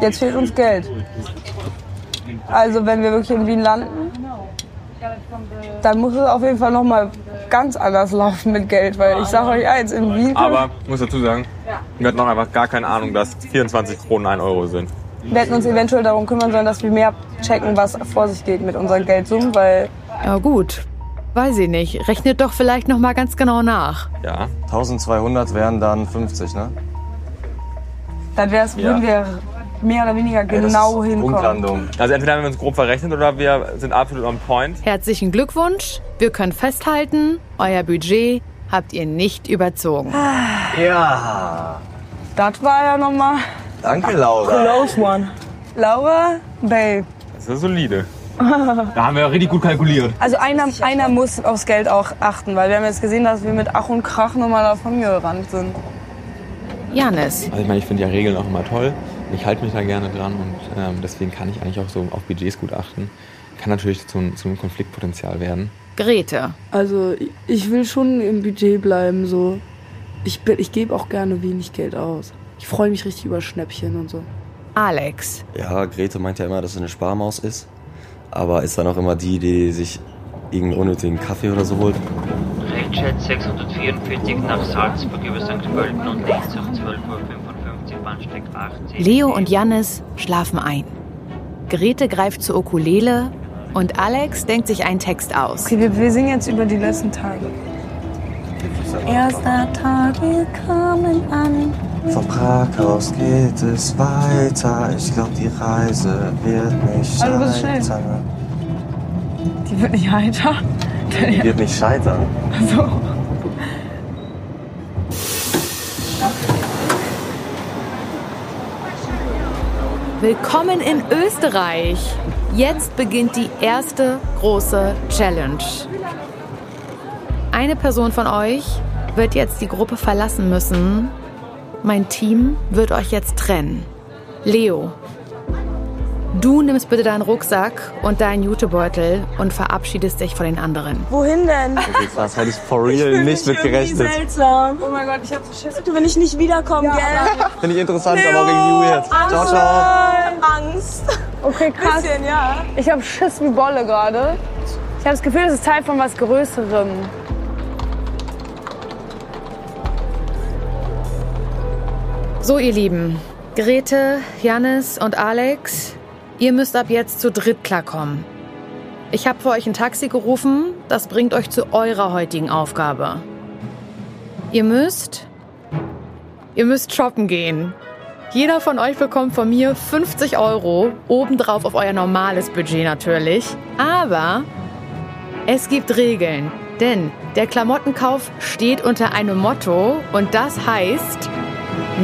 jetzt fehlt uns Geld. Also wenn wir wirklich in Wien landen, dann muss es auf jeden Fall noch mal ganz anders laufen mit Geld, weil ich sage euch eins, in Wien Aber, ich muss dazu sagen, wir hatten noch einfach gar keine Ahnung, dass 24 Kronen 1 Euro sind. wir hätten uns eventuell darum kümmern sollen, dass wir mehr checken, was vor sich geht mit unseren Geldsummen, weil Ja gut, weiß ich nicht. Rechnet doch vielleicht noch mal ganz genau nach. Ja. 1200 wären dann 50, ne? Dann wär's, Ja. würden wir mehr oder weniger genau hinkommen. Also entweder haben wir uns grob verrechnet oder wir sind absolut on point. Herzlichen Glückwunsch. Wir können festhalten, euer Budget habt ihr nicht überzogen. Ja. Das war ja nochmal Danke, Laura. close one. Laura, babe. Das ist solide. Da haben wir richtig gut kalkuliert. Also einer, einer muss aufs Geld auch achten, weil wir haben jetzt gesehen, dass wir mit Ach und Krach nochmal davon gerannt sind. Janis. Also ich meine, ich finde ja Regeln auch immer toll. Ich halte mich da gerne dran und ähm, deswegen kann ich eigentlich auch so auf Budgets gut achten. Kann natürlich zu, einem- zu einem Konfliktpotenzial werden. Grete. Also ich will schon im Budget bleiben. So. Ich, bin- ich gebe auch gerne wenig Geld aus. Ich freue mich richtig über Schnäppchen und so. Alex. Ja, Grete meint ja immer, dass sie eine Sparmaus ist. Aber ist dann auch immer die, die sich irgendeinen unnötigen Kaffee oder so holt. Rechtsschätz 644 nach Salzburg über St. Pölten und Linz um 12.55 Uhr, Bahnsteig 18. Leo und Jannis schlafen ein. Grete greift zur Ukulele und Alex denkt sich einen Text aus. Okay, wir, wir singen jetzt über die letzten Tage. Erster Tag, wir kamen an. Von Prag aus geht es weiter. Ich glaube, die Reise wird nicht Also, scheitern. Die wird nicht heiter. Nee, die wird nicht scheitern. Ach. Willkommen in Österreich. Jetzt beginnt die erste große Challenge. Eine Person von euch wird jetzt die Gruppe verlassen müssen. Mein Team wird euch jetzt trennen. Leo du nimmst bitte deinen Rucksack und deinen Jutebeutel und verabschiedest dich von den anderen. Wohin denn? Okay, krass, hätte ich for real nicht mit gerechnet. seltsam. Oh mein Gott, ich hab so Schiss. Wenn ich nicht wiederkomme, gell? Finde ich interessant, aber auch irgendwie weird. Ciao, ciao. Angst. Okay, krass. Bisschen, ja. Ich habe Schiss wie Bolle gerade. Ich habe das Gefühl, das ist Teil von was Größerem. So, ihr Lieben, Grete, Janis und Alex, ihr müsst ab jetzt zu dritt klarkommen. Ich habe für euch ein Taxi gerufen, das bringt euch zu eurer heutigen Aufgabe. Ihr müsst. Ihr müsst shoppen gehen. Jeder von euch bekommt von mir 50 Euro, obendrauf auf euer normales Budget natürlich. Aber es gibt Regeln, denn der Klamottenkauf steht unter einem Motto und das heißt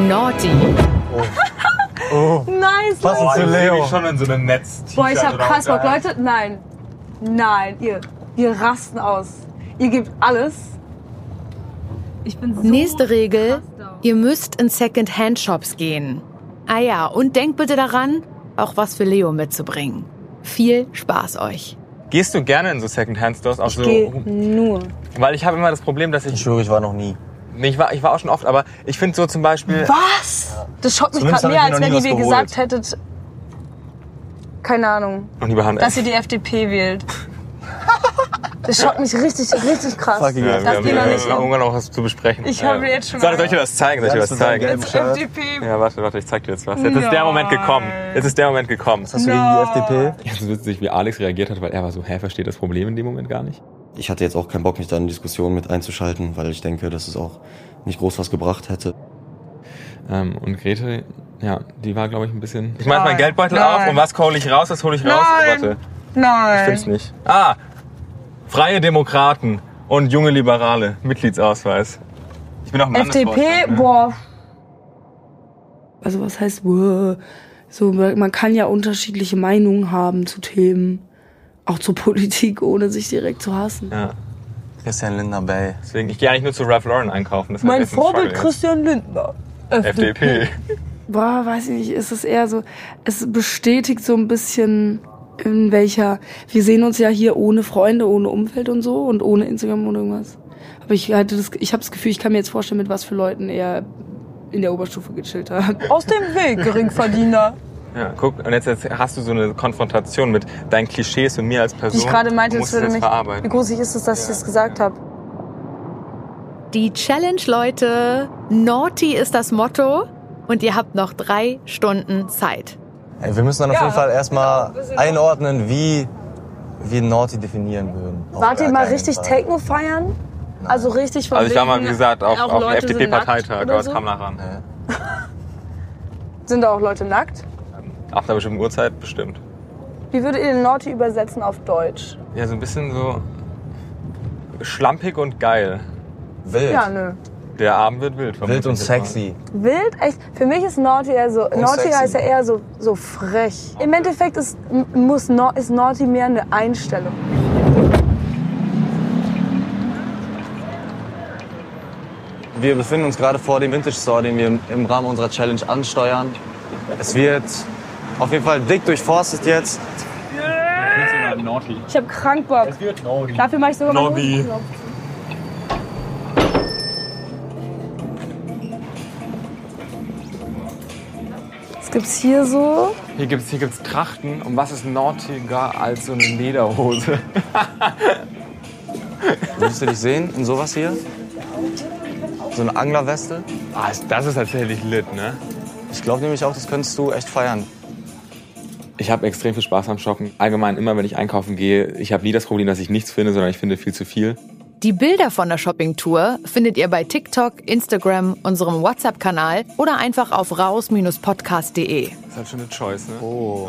Naughty. Oh. Nice, Boah, Leute. ich sehe mich schon in so einem Netz. Boah, ich hab krass Bock. Leute, nein. Nein, ihr, wir rasten aus. Ihr gebt alles. Ich bin so Nächste Regel, ihr müsst in Second-Hand-Shops gehen. Ah ja, und denkt bitte daran, auch was für Leo mitzubringen. Viel Spaß euch. Gehst du gerne in so Second-Hand-Stores? Auch so, nur. Weil ich habe immer das Problem, dass ich... Ich schwöre, ich war noch nie. Nee, ich war, ich war auch schon oft, aber ich finde so zum Beispiel... Was? Das schockt mich gerade mehr, als wenn ihr mir gesagt hättet, keine Ahnung, Noch nie behandelt. dass ihr die FDP wählt. Das schockt mich richtig, richtig krass. Ja, wir das haben geht noch nicht. ja, irgendwann noch was zu besprechen. Ich Ja. habe jetzt schon Soll, soll ich dir was zeigen? Soll ich dir was zeigen? FDP. Ja, warte, warte, ich zeig dir jetzt was. Jetzt ist der Moment gekommen. Jetzt ist der Moment gekommen. Was hast du gegen die FDP? Jetzt ist witzig, wie Alex reagiert hat, weil er war so, hä, versteht das Problem in dem Moment gar nicht. Ich hatte jetzt auch keinen Bock, mich da in Diskussionen mit einzuschalten, weil ich denke, dass es auch nicht groß was gebracht hätte. Ähm, und Grete, ja, die war, glaube ich, ein bisschen... Ich mach meinen Geldbeutel Nein. auf und was hole ich raus? Was hole ich raus? Nein. Warte. Nein. Ich find's nicht. Ah! Freie Demokraten und junge Liberale. Mitgliedsausweis. Ich bin auch im FDP, ne? boah. Also was heißt, boah, so, man kann ja unterschiedliche Meinungen haben zu Themen, auch zur Politik, ohne sich direkt zu hassen. Ja. Christian Lindner Bay. Deswegen, ich gehe eigentlich nur zu Ralph Lauren einkaufen. Das ist Mein ein Vorbild. Christian Lindner. FDP. Boah, weiß ich nicht, ist es eher so, es bestätigt so ein bisschen, in welcher, wir sehen uns ja hier ohne Freunde, ohne Umfeld und so und ohne Instagram oder irgendwas. Aber ich hatte das, ich habe das Gefühl, ich kann mir jetzt vorstellen, mit was für Leuten er in der Oberstufe gechillt hat. Aus dem Weg, Geringverdiener. Ja, guck, und jetzt, jetzt hast du so eine Konfrontation mit deinen Klischees und mir als Person. ich gerade meinte, es würde mich. verarbeiten. Wie gruselig ist es, dass ich das gesagt habe? Die Challenge, Leute, Naughty ist das Motto und ihr habt noch drei Stunden Zeit. Ey, wir müssen dann auf jeden Fall erstmal einordnen, wie wir Naughty definieren würden. Wart ihr mal richtig Fall. Techno feiern? Also richtig von Also ich war mal, wie gesagt, auf, auch auf FDP-Parteitag, aber es so? kam nach ran. Sind da auch Leute nackt? Ab einer bestimmten Uhrzeit bestimmt. Wie würdet ihr den Naughty übersetzen auf Deutsch? Ja, so ein bisschen so schlampig und geil. Wild. Ja, nö. Der Abend wird wild. Wild und sexy. Wild? Echt? Für mich ist Naughty eher so. Naughty sexy. heißt ja eher so, so frech. Im Endeffekt ist, muss, ist Naughty mehr eine Einstellung. Wir befinden uns gerade vor dem Vintage Store, den wir im Rahmen unserer Challenge ansteuern. Es wird auf jeden Fall dick durchforstet jetzt. Ich habe krank Bock. Dafür mache ich sogar Naughty. Was gibt's hier so? Hier gibt's, hier gibt's Trachten. Und was ist nautiger als so eine Lederhose? Würdest du dich sehen in sowas hier? So eine Anglerweste? Ah, das ist tatsächlich lit, ne? Ich glaube nämlich auch, das könntest du echt feiern. Ich habe extrem viel Spaß am Shoppen. Allgemein immer, wenn ich einkaufen gehe, ich habe nie das Problem, dass ich nichts finde, sondern ich finde viel zu viel. Die Bilder von der Shoppingtour findet ihr bei TikTok, Instagram, unserem WhatsApp-Kanal oder einfach auf raus-podcast.de. Das ist halt schon eine Choice, ne? Oh.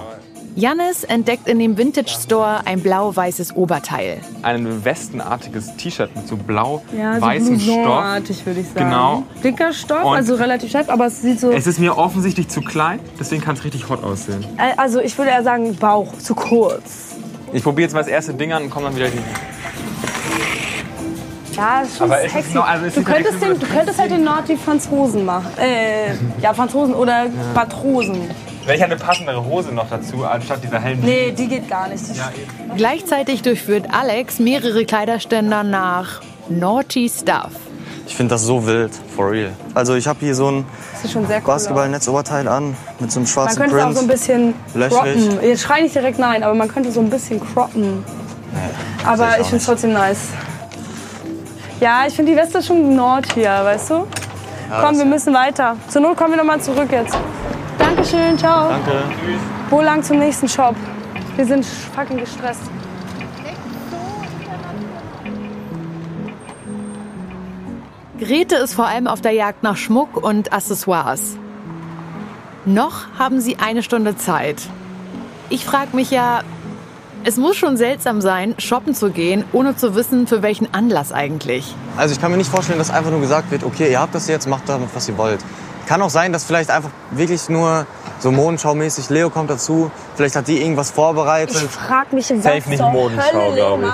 Jannis entdeckt in dem Vintage Store ein blau-weißes Oberteil. Ein westenartiges T-Shirt mit so Ja, so blau-weißem Stoff. Würde ich sagen. Genau. Dicker Stoff, Und- also relativ steif, aber es sieht so... Es ist mir offensichtlich zu klein, deswegen kann es richtig hot aussehen. Äh, also ich würde eher sagen, Bauch zu kurz. Ich probiere jetzt mal das erste Ding an und komme dann wieder die. Ja, ist schon ist sexy. noch- also du, halt könntest den, du könntest halt den Naughty Franzosen machen. Äh, ja, Franzosen oder Matrosen. Welche eine passendere Hose noch dazu, anstatt dieser hellen. Nee, die geht gar nicht. Gleichzeitig durchführt Alex mehrere Kleiderständer nach Naughty Stuff. Ich finde das so wild, for real. Also ich habe hier so ein cool. Basketballnetzoberteil an mit so einem Man schwarzen könnte es auch Print. so ein bisschen Löchrig. croppen. Jetzt schrei nicht direkt nein, aber man könnte so ein bisschen croppen. Aber ich finde es trotzdem nice. Ja, ich finde die Weste schon Nord hier, weißt du? Ja, Komm, wir müssen weiter. Zur Not kommen wir nochmal zurück jetzt. Dankeschön, ciao. Danke. Wo lang zum nächsten Shop? Wir sind fucking gestresst. Grete ist vor allem auf der Jagd nach Schmuck und Accessoires. Noch haben sie eine Stunde Zeit. Ich frage mich ja, es muss schon seltsam sein, shoppen zu gehen, ohne zu wissen, für welchen Anlass eigentlich. Also ich kann mir nicht vorstellen, dass einfach nur gesagt wird, okay, ihr habt das jetzt, macht damit, was ihr wollt. Kann auch sein, dass vielleicht einfach wirklich nur so Modenschau-mäßig, Leo kommt dazu, vielleicht hat die irgendwas vorbereitet. Ich frag mich, was Safe nicht Modenschau, Hölle glaub ich.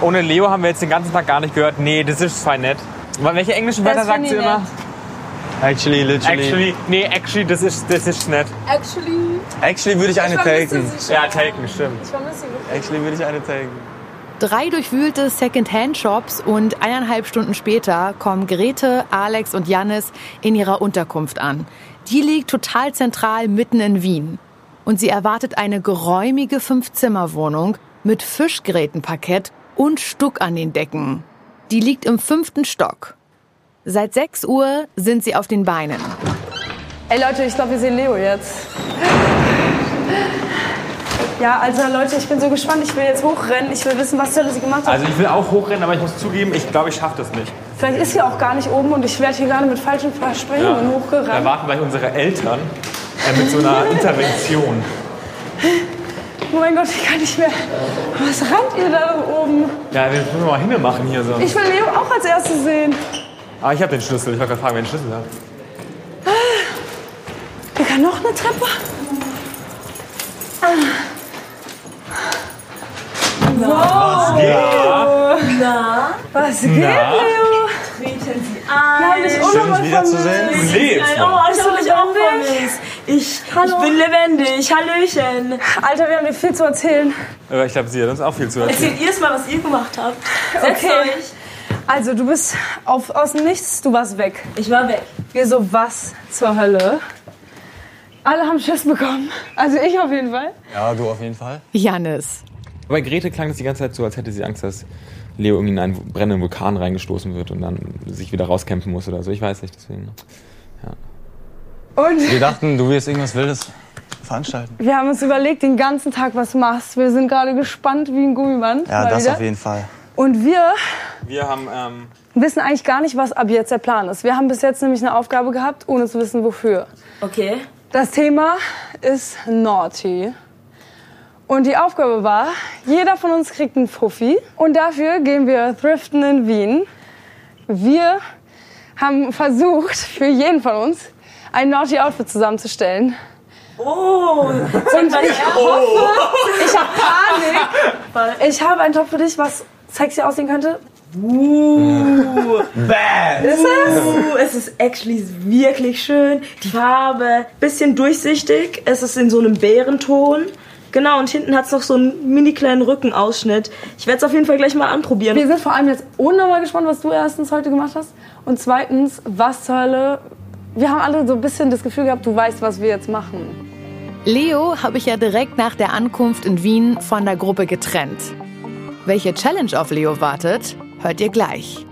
Ohne Leo haben wir jetzt den ganzen Tag gar nicht gehört. Nee, das ist fein nett. Aber welche englischen Wörter sagt sie ich immer? Actually, literally. Actually, nee, actually, das ist, das ist nett. Actually. Actually würde ich eine taken. Ja, taken, stimmt. Ich vermisse ihn. Actually würde ich eine taken. Drei durchwühlte Second-Hand-Shops und eineinhalb Stunden später kommen Grete, Alex und Jannis in ihrer Unterkunft an. Die liegt total zentral mitten in Wien. Und sie erwartet eine geräumige Fünf-Zimmer-Wohnung mit Fischgrätenparkett und Stuck an den Decken. Die liegt im fünften Stock. Seit 6 Uhr sind sie auf den Beinen. Ey Leute, ich glaube, wir sehen Leo jetzt. Ja, also Leute, ich bin so gespannt. Ich will jetzt hochrennen. Ich will wissen, was zur Hölle sie gemacht hat. Also ich will auch hochrennen, aber ich muss zugeben, ich glaube, ich schaffe das nicht. Vielleicht ist sie auch gar nicht oben und ich werde hier gerade mit falschen Versprechungen Da hochgerannt. warten gleich unsere Eltern äh, mit so einer Intervention. Oh mein Gott, ich kann nicht mehr. Was rannt ihr da oben? Ja, wir müssen mal hinne machen hier so. Ich will Leo auch als erstes sehen. Ah, ich habe den Schlüssel. Ich wollte gerade fragen, wer den Schlüssel hat. Hier kann noch eine Treppe. Was geht? Na? Was geht, Na? Leo? Treten Sie ein. dich unnormal wiederzusehen. vermisst. Du lebst Oh, noch. ich hab dich auch vermisst. Ich, ich bin lebendig. Hallöchen. Alter, wir haben dir viel zu erzählen. Aber ich glaube, sie hat uns auch viel zu erzählen. Erzählt ihr es mal, was ihr gemacht habt. Setzt Okay. euch. Also, du bist auf, aus dem Nichts, du warst weg. Ich war weg. Wir so, was zur Hölle? Alle haben Schiss bekommen. Also ich auf jeden Fall. Ja, du auf jeden Fall. Jannis. Bei Grete klang es die ganze Zeit so, als hätte sie Angst, dass Leo irgendwie in einen brennenden Vulkan reingestoßen wird und dann sich wieder rauskämpfen muss oder so. Ich weiß nicht, deswegen. Und Wir dachten, du wirst irgendwas Wildes veranstalten. wir haben uns überlegt, den ganzen Tag, was du machst. Wir sind gerade gespannt wie ein Gummiband. Ja, das wieder. auf jeden Fall. Und wir Wir haben, ähm, wissen eigentlich gar nicht, was ab jetzt der Plan ist. Wir haben bis jetzt nämlich eine Aufgabe gehabt, ohne zu wissen, wofür. Okay. Das Thema ist Naughty. Und die Aufgabe war, jeder von uns kriegt einen Fuffi. Und dafür gehen wir thriften in Wien. Wir haben versucht, für jeden von uns ein Naughty Outfit zusammenzustellen. Oh. Und ich hoffe, ich habe Panik. Ich habe einen Top für dich, was sexy aussehen könnte. Uh. Bad. Ist es? Uh, es ist actually wirklich schön. Die Farbe, bisschen durchsichtig. Es ist in so einem Bärenton. Genau, und hinten hat es noch so einen mini kleinen Rückenausschnitt. Ich werde es auf jeden Fall gleich mal anprobieren. Wir sind vor allem jetzt unnormal gespannt, was du erstens heute gemacht hast. Und zweitens, was zur Hölle. Wir haben alle so ein bisschen das Gefühl gehabt, du weißt, was wir jetzt machen. Leo habe ich ja direkt nach der Ankunft in Wien von der Gruppe getrennt. Welche Challenge auf Leo wartet, hört ihr gleich.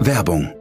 Werbung.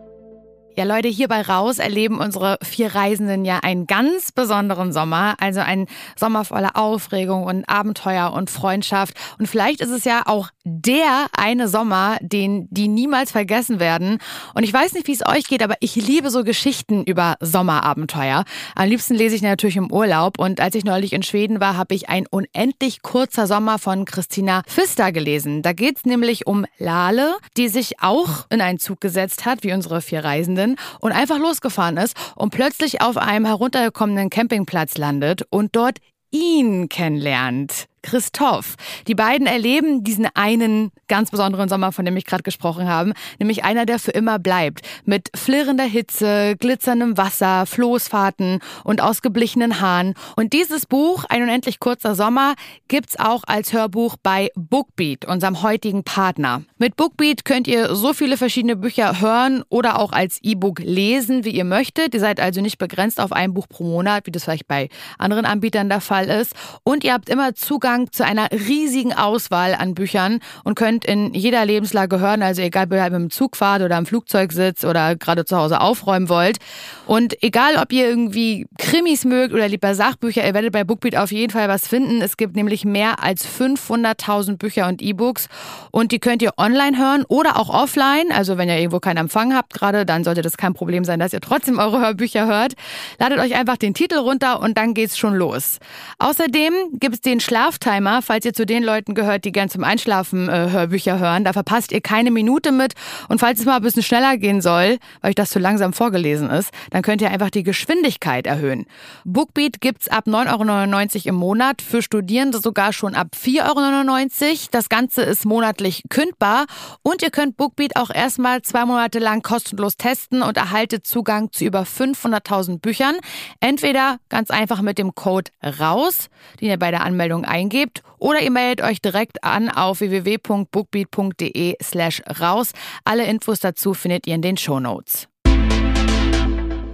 Ja, Leute, hier bei Raus erleben unsere vier Reisenden ja einen ganz besonderen Sommer. Also einen Sommer voller Aufregung und Abenteuer und Freundschaft. Und vielleicht ist es ja auch der eine Sommer, den die niemals vergessen werden. Und ich weiß nicht, wie es euch geht, aber ich liebe so Geschichten über Sommerabenteuer. Am liebsten lese ich natürlich im Urlaub. Und als ich neulich in Schweden war, habe ich ein unendlich kurzer Sommer von Christina Pfister gelesen. Da geht es nämlich um Lale, die sich auch in einen Zug gesetzt hat, wie unsere vier Reisenden, und einfach losgefahren ist und plötzlich auf einem heruntergekommenen Campingplatz landet und dort ihn kennenlernt. Christoph. Die beiden erleben diesen einen ganz besonderen Sommer, von dem ich gerade gesprochen habe, nämlich einer, der für immer bleibt. Mit flirrender Hitze, glitzerndem Wasser, Floßfahrten und ausgeblichenen Haaren. Und dieses Buch, Ein unendlich kurzer Sommer, gibt's auch als Hörbuch bei Bookbeat, unserem heutigen Partner. Mit Bookbeat könnt ihr so viele verschiedene Bücher hören oder auch als E-Book lesen, wie ihr möchtet. Ihr seid also nicht begrenzt auf ein Buch pro Monat, wie das vielleicht bei anderen Anbietern der Fall ist. Und ihr habt immer Zugang Zugang zu einer riesigen Auswahl an Büchern und könnt in jeder Lebenslage hören, also egal, ob ihr mit Zug fahrt oder im Flugzeug sitzt oder gerade zu Hause aufräumen wollt. Und egal, ob ihr irgendwie Krimis mögt oder lieber Sachbücher, ihr werdet bei Bookbeat auf jeden Fall was finden. Es gibt nämlich mehr als 500.000 Bücher und E-Books und die könnt ihr online hören oder auch offline. Also wenn ihr irgendwo keinen Empfang habt gerade, dann sollte das kein Problem sein, dass ihr trotzdem eure Hörbücher hört. Ladet euch einfach den Titel runter und dann geht's schon los. Außerdem gibt es den Schlaf Schlaftimer, falls ihr zu den Leuten gehört, die gern zum Einschlafen äh, Hörbücher hören. Da verpasst ihr keine Minute mit. Und falls es mal ein bisschen schneller gehen soll, weil euch das zu langsam vorgelesen ist, dann könnt ihr einfach die Geschwindigkeit erhöhen. Bookbeat gibt's ab 9,99 Euro im Monat, für Studierende sogar schon ab 4,99 Euro. Das Ganze ist monatlich kündbar und ihr könnt Bookbeat auch erstmal zwei Monate lang kostenlos testen und erhaltet Zugang zu über 500.000 Büchern. Entweder ganz einfach mit dem Code RAUS, den ihr bei der Anmeldung eingebt, eingebt oder ihr meldet euch direkt an auf www.bookbeat.de slash raus. Alle Infos dazu findet ihr in den Shownotes.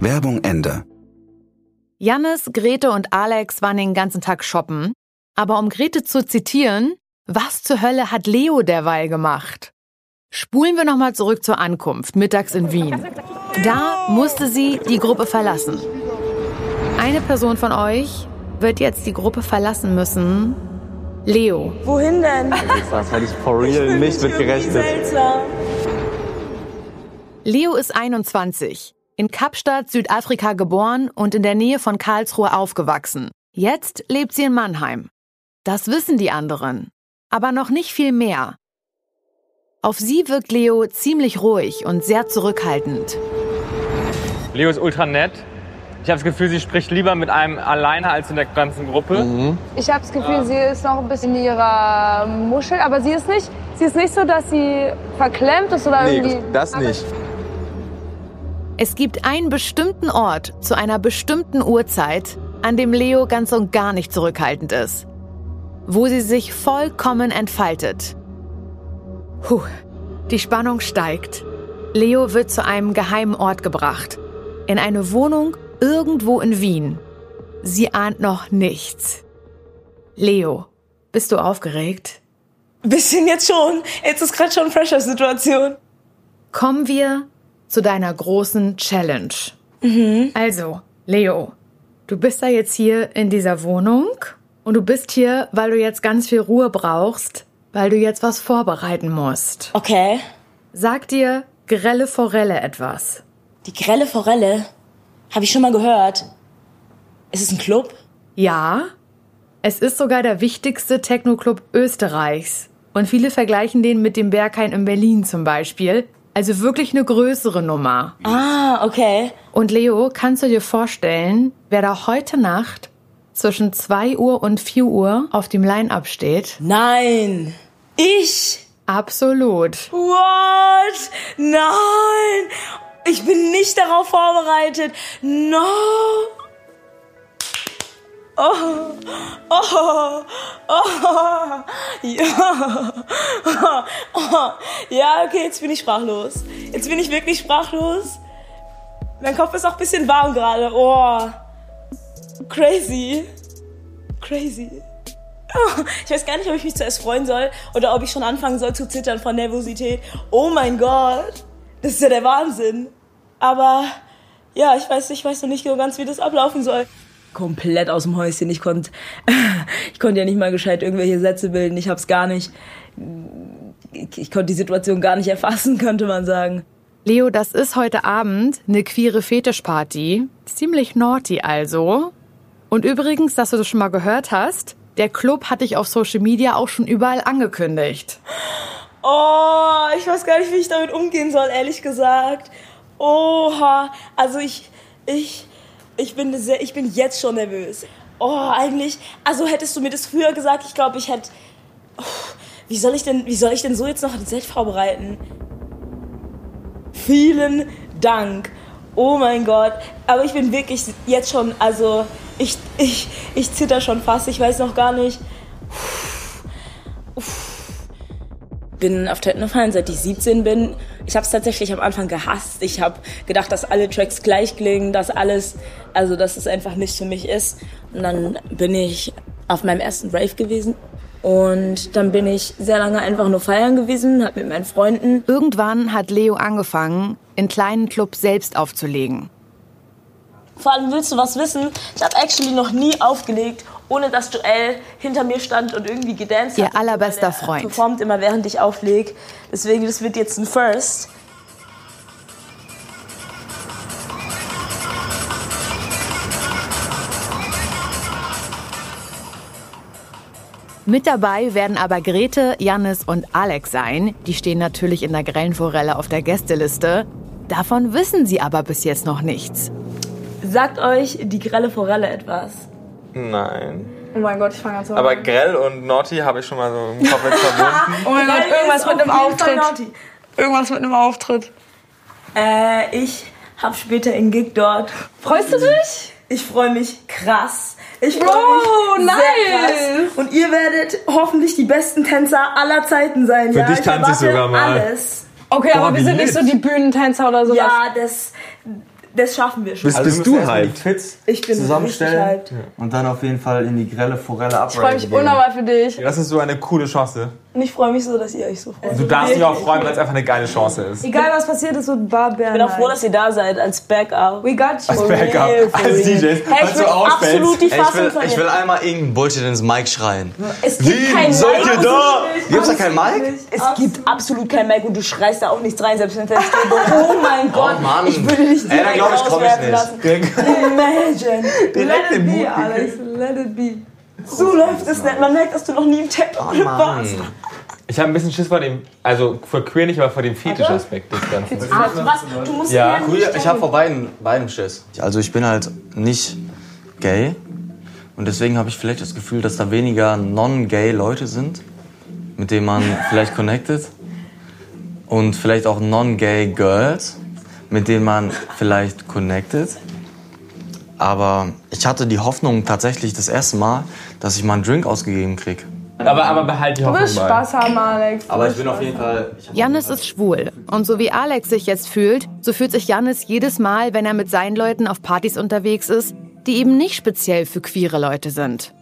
Werbung Ende. Jannis, Grete und Alex waren den ganzen Tag shoppen. Aber um Grete zu zitieren, was zur Hölle hat Leo derweil gemacht? Spulen wir nochmal zurück zur Ankunft, mittags in Wien. Da musste sie die Gruppe verlassen. Eine Person von euch wird jetzt die Gruppe verlassen müssen. Leo. Wohin denn? Das hätte ich for real nicht mit gerechnet. Seltsam. Leo ist 21, in Kapstadt, Südafrika geboren und in der Nähe von Karlsruhe aufgewachsen. Jetzt lebt sie in Mannheim. Das wissen die anderen, aber noch nicht viel mehr. Auf sie wirkt Leo ziemlich ruhig und sehr zurückhaltend. Leo ist ultra nett. Ich habe das Gefühl, sie spricht lieber mit einem alleine als in der ganzen Gruppe. Ich habe das Gefühl, sie ist noch ein bisschen in ihrer Muschel, aber sie ist nicht, sie ist nicht so, dass sie verklemmt ist oder Nee, irgendwie. das nicht. Es gibt einen bestimmten Ort zu einer bestimmten Uhrzeit, an dem Leo ganz und gar nicht zurückhaltend ist. Wo sie sich vollkommen entfaltet. Puh, die Spannung steigt. Leo wird zu einem geheimen Ort gebracht. In eine Wohnung irgendwo in Wien. Sie ahnt noch nichts. Leo, bist du aufgeregt? Bisschen jetzt schon. Jetzt ist gerade schon Pressure-Situation. Kommen wir zu deiner großen Challenge. Also, Leo, du bist da jetzt hier in dieser Wohnung und du bist hier, weil du jetzt ganz viel Ruhe brauchst, weil du jetzt was vorbereiten musst. Okay. Sag dir grelle Forelle etwas. Die grelle Forelle habe ich schon mal gehört. Ist es ein Club? Ja, es ist sogar der wichtigste Techno-Club Österreichs. Und viele vergleichen den mit dem Berghain in Berlin zum Beispiel. Also wirklich eine größere Nummer. Ah, okay. Und Leo, kannst du dir vorstellen, wer da heute Nacht zwischen 2 Uhr und 4 Uhr auf dem Line-Up steht? Nein. Ich? Absolut. What? Nein. Ich bin nicht darauf vorbereitet. No. Oh, oh, oh, ja. Oh, ja, okay, jetzt bin ich sprachlos. Jetzt bin ich wirklich sprachlos. Mein Kopf ist auch ein bisschen warm gerade. Oh, crazy. Crazy. Oh, Ich weiß gar nicht, ob ich mich zuerst freuen soll oder ob ich schon anfangen soll zu zittern von Nervosität. Oh mein Gott, das ist ja der Wahnsinn. Aber ja, ich weiß, ich weiß noch nicht so ganz, wie das ablaufen soll. Komplett aus dem Häuschen. Ich konnte, ich konnte ja nicht mal gescheit irgendwelche Sätze bilden. Ich hab's gar nicht. ich, ich konnte die Situation gar nicht erfassen, könnte man sagen. Leo, das ist heute Abend eine queere Fetischparty. Ziemlich naughty also. Und übrigens, dass du das schon mal gehört hast, der Club hat dich auf Social Media auch schon überall angekündigt. Oh, ich weiß gar nicht, wie ich damit umgehen soll, ehrlich gesagt. Oha, also ich, ich, ich bin sehr, ich bin jetzt schon nervös. Oh, eigentlich, also hättest du mir das früher gesagt, ich glaube, ich hätte, oh, wie soll ich denn, wie soll ich denn so jetzt noch ein Set vorbereiten? Vielen Dank. Oh mein Gott. Aber ich bin wirklich jetzt schon, also ich, ich, ich zitter schon fast. Ich weiß noch gar nicht. Bin auf Techno gefallen, seit ich 17 bin. Ich habe es tatsächlich am Anfang gehasst. Ich habe gedacht, dass alle Tracks gleich klingen, dass alles, also dass es einfach nicht für mich ist. Und dann bin ich auf meinem ersten Rave gewesen und dann bin ich sehr lange einfach nur feiern gewesen, hab mit meinen Freunden. Irgendwann hat Leo angefangen, in kleinen Clubs selbst aufzulegen. Vor allem willst du was wissen? Ich habe actually noch nie aufgelegt, ohne dass Joel hinter mir stand und irgendwie gedanced Ihr hat. allerbester Freund. Performt immer während ich aufleg. Deswegen, das wird jetzt ein First. Mit dabei werden aber Grete, Jannis und Alex sein. Die stehen natürlich in der grellen Forelle auf der Gästeliste. Davon wissen sie aber bis jetzt noch nichts. Sagt euch die grelle Forelle etwas? Nein. Oh mein Gott, ich fange an zu Aber grell und naughty habe ich schon mal so im Kopf verbunden. Oh mein Gott, irgendwas ist mit einem Auftritt. Irgendwas mit einem Auftritt. Äh, ich hab später einen Gig dort. Freust du dich? Ich freue mich krass. Ich freue Bro, mich nice. sehr krass. Und ihr werdet hoffentlich die besten Tänzer aller Zeiten sein. Für ja? dich ich tanze ich sogar mal. Alles. Okay, Boah, aber wir sind nicht so die Bühnentänzer oder sowas. Ja, das, das schaffen wir schon. Bist, bist du hyped? Fits Ich bin Zusammenstellen und dann auf jeden Fall in die grelle Forelle Ich freue mich unnormal für dich. Das ist so eine coole Chance. Und ich freue mich so, dass ihr euch so freut. Du darfst dich auch freuen, weil es einfach eine geile Chance ist. Egal was passiert, es wird Barbär. Ich bin auch froh, dass ihr da seid als Backup. We got you. Als Backup, als. DJs, Hey, ich du will ausfällst. absolut die Ey, ich, Fassung will, von ich will einmal irgendeinen Bullshit ins Mic schreien. Es gibt Wien, kein seid ihr da? Gibt's da kein Mic? Es gibt absolut kein Mic und du schreist da auch nichts rein, selbst wenn es. Oh mein Gott, Mann. ich würde dich Ey, dann direkt glaub ich, komm ich nicht. lassen. Imagine. Direkt Let it be, Alex. Let it be. So läuft es nicht. Man merkt, dass du noch nie im Techno-Club warst. Ich habe ein bisschen Schiss vor dem, also vor queer nicht, aber vor dem Fetischaspekt des Ganzen. Ach, was? Du musst Ja. nicht ich habe vor beiden, beiden Schiss. Also ich bin halt nicht gay und deswegen habe ich vielleicht das Gefühl, dass da weniger non-gay Leute sind, mit denen man vielleicht connected und vielleicht auch non-gay Girls, mit denen man vielleicht connected. Aber ich hatte die Hoffnung tatsächlich das erste Mal, dass ich mal einen Drink ausgegeben krieg. Aber, aber behalt die Du Hoffnung wirst bei. Spaß haben, Alex. Aber ich bin auf jeden Fall. Jannis ist schwul. Und so wie Alex sich jetzt fühlt, so fühlt sich Jannis jedes Mal, wenn er mit seinen Leuten auf Partys unterwegs ist, die eben nicht speziell für queere Leute sind.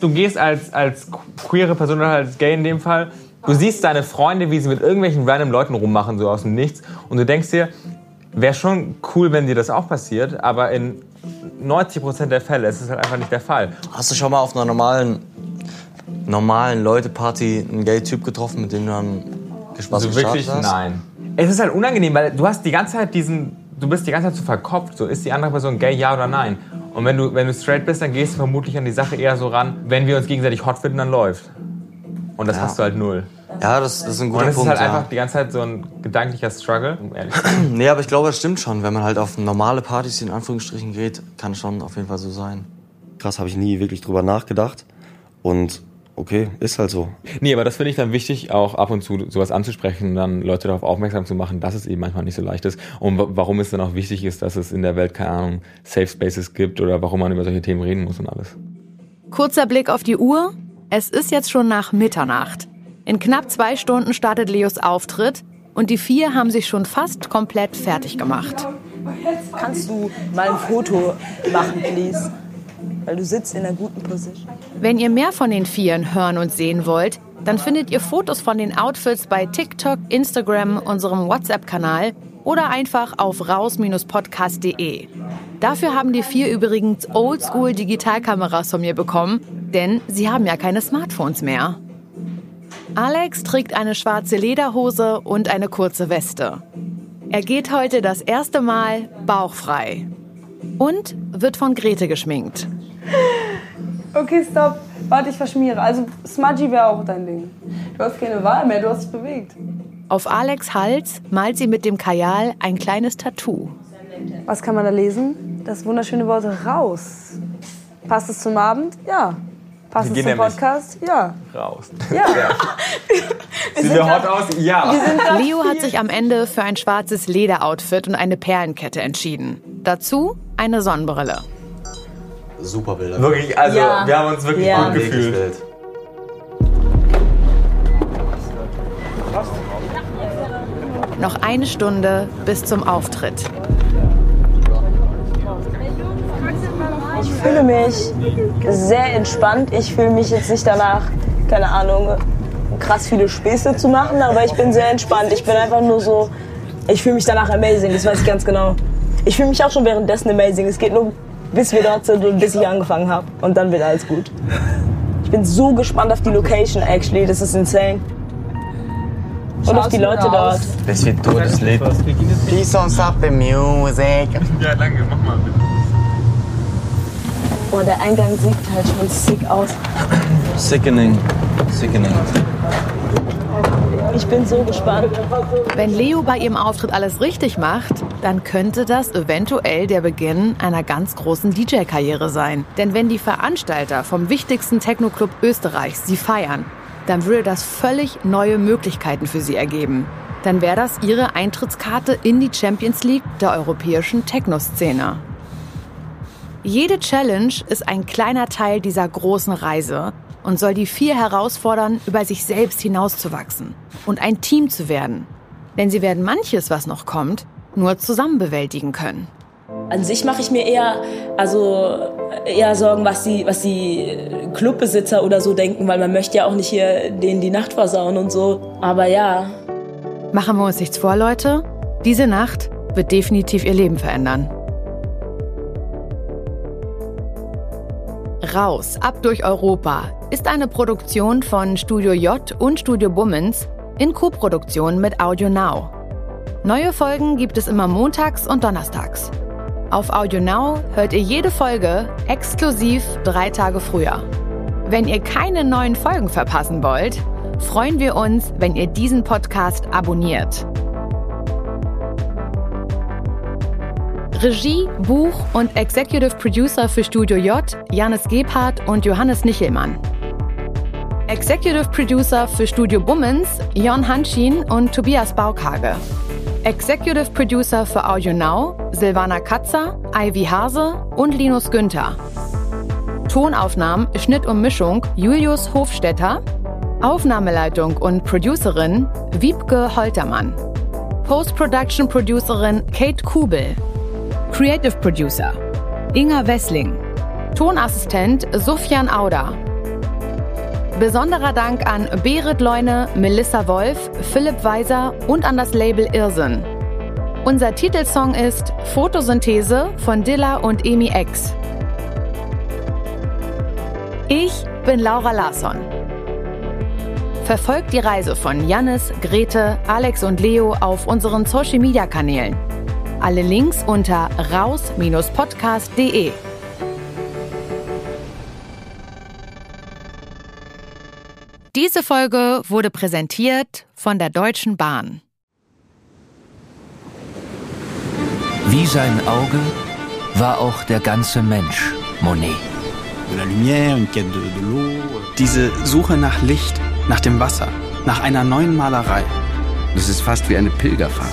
Du gehst als, als queere Person oder als gay in dem Fall, du siehst deine Freunde, wie sie mit irgendwelchen random Leuten rummachen, so aus dem Nichts. Und du denkst dir, wäre schon cool, wenn dir das auch passiert, aber in 90% der Fälle ist es halt einfach nicht der Fall. Hast du schon mal auf einer normalen, normalen Leute-Party einen Gay-Typ getroffen, mit dem du dann Spaß Also wirklich, hast? nein. Es ist halt unangenehm, weil du hast die ganze Zeit diesen, du bist die ganze Zeit so verkopft, so ist die andere Person gay, ja oder nein. Und wenn du, wenn du straight bist, dann gehst du vermutlich an die Sache eher so ran, wenn wir uns gegenseitig hot finden, dann läuft. Und das Ja. hast du halt null. Ja, das, das ist ein Und guter es ist Punkt. halt ja. einfach die ganze Zeit so ein gedanklicher Struggle, um ehrlich zu sein. Nee, aber ich glaube, das stimmt schon. Wenn man halt auf normale Partys in Anführungsstrichen geht, kann schon auf jeden Fall so sein. Krass, habe ich nie wirklich drüber nachgedacht. Und okay, ist halt so. Nee, aber das finde ich dann wichtig, auch ab und zu sowas anzusprechen und dann Leute darauf aufmerksam zu machen, dass es eben manchmal nicht so leicht ist. Und wa- warum es dann auch wichtig ist, dass es in der Welt, keine Ahnung, Safe Spaces gibt oder warum man über solche Themen reden muss und alles. Kurzer Blick auf die Uhr. Es ist jetzt schon nach Mitternacht. In knapp zwei Stunden startet Leos Auftritt und die vier haben sich schon fast komplett fertig gemacht. Kannst du mal ein Foto machen, please? Weil du sitzt in einer guten Position. Wenn ihr mehr von den Vieren hören und sehen wollt, dann findet ihr Fotos von den Outfits bei TikTok, Instagram, unserem WhatsApp-Kanal oder einfach auf raus-podcast.de. Dafür haben die vier übrigens Oldschool-Digitalkameras von mir bekommen, denn sie haben ja keine Smartphones mehr. Alex trägt eine schwarze Lederhose und eine kurze Weste. Er geht heute das erste Mal bauchfrei und wird von Grete geschminkt. Okay, stopp. Warte, ich verschmiere. Also Smudgy wäre auch dein Ding. Du hast keine Wahl mehr, du hast dich bewegt. Auf Alex Hals malt sie mit dem Kajal ein kleines Tattoo. Was kann man da lesen? Das wunderschöne Wort raus. Passt es zum Abend? Ja. Wir gehen zum nämlich Podcast? Ja. Raus. Ja. Sehen wir hot aus? Ja. Leo hat sich am Ende für ein schwarzes Lederoutfit und eine Perlenkette entschieden. Dazu eine Sonnenbrille. Super Bilder. Wirklich, also Ja. wir haben uns wirklich Ja. gut gefühlt. Noch eine Stunde bis zum Auftritt. Ich fühle mich sehr entspannt. Ich fühle mich jetzt nicht danach, keine Ahnung, krass viele Späße zu machen, aber ich bin sehr entspannt. Ich bin einfach nur so, ich fühle mich danach amazing, das weiß ich ganz genau. Ich fühle mich auch schon währenddessen amazing. Es geht nur, bis wir dort sind und bis ich angefangen habe. Und dann wird alles gut. Ich bin so gespannt auf die Location, actually. Das ist insane. Und auf die Leute dort. Das wird Todeslied. Please don't stop the music. Ja, danke, mach mal bitte. Oh, der Eingang sieht halt schon sick aus. Sickening. Sickening. Ich bin so gespannt. Wenn Leo bei ihrem Auftritt alles richtig macht, dann könnte das eventuell der Beginn einer ganz großen DJ-Karriere sein. Denn wenn die Veranstalter vom wichtigsten Techno-Club Österreichs sie feiern, dann würde das völlig neue Möglichkeiten für sie ergeben. Dann wäre das ihre Eintrittskarte in die Champions League der europäischen Techno-Szene. Jede Challenge ist ein kleiner Teil dieser großen Reise und soll die vier herausfordern, über sich selbst hinauszuwachsen und ein Team zu werden. Denn sie werden manches, was noch kommt, nur zusammen bewältigen können. An sich mache ich mir eher, also eher Sorgen, was die, was die Clubbesitzer oder so denken, weil man möchte ja auch nicht hier denen die Nacht versauen und so. Aber ja, Machen wir uns nichts vor, Leute. Diese Nacht wird definitiv ihr Leben verändern. Raus, ab durch Europa ist eine Produktion von Studio J und Studio Bummens in Koproduktion mit Audio Now. Neue Folgen gibt es immer montags und donnerstags. Auf Audio Now hört ihr jede Folge exklusiv drei Tage früher. Wenn ihr keine neuen Folgen verpassen wollt, freuen wir uns, wenn ihr diesen Podcast abonniert. Regie, Buch und Executive Producer für Studio J, Janis Gebhardt und Johannes Nichelmann. Executive Producer für Studio Bummens, Jon Hanschin und Tobias Baukage. Executive Producer für Audio Now, Silvana Katzer, Ivy Hase und Linus Günther. Tonaufnahmen, Schnitt und Mischung Julius Hofstetter. Aufnahmeleitung und Producerin Wiebke Holtermann. Post-Production Producerin Kate Kubel. Creative Producer Inga Wessling. Tonassistent Sufjan Auder. Besonderer Dank an Berit Leune, Melissa Wolf, Philipp Weiser und an das Label Irrsinn. Unser Titelsong ist Photosynthese von Dilla und Emi X. Ich bin Laura Larsson. Verfolgt die Reise von Jannis, Grete, Alex und Leo auf unseren Social Media Kanälen. Alle Links unter raus-podcast.de. Diese Folge wurde präsentiert von der Deutschen Bahn. Wie sein Auge war auch der ganze Mensch Monet. Diese Suche nach Licht, nach dem Wasser, nach einer neuen Malerei. Das ist fast wie eine Pilgerfahrt.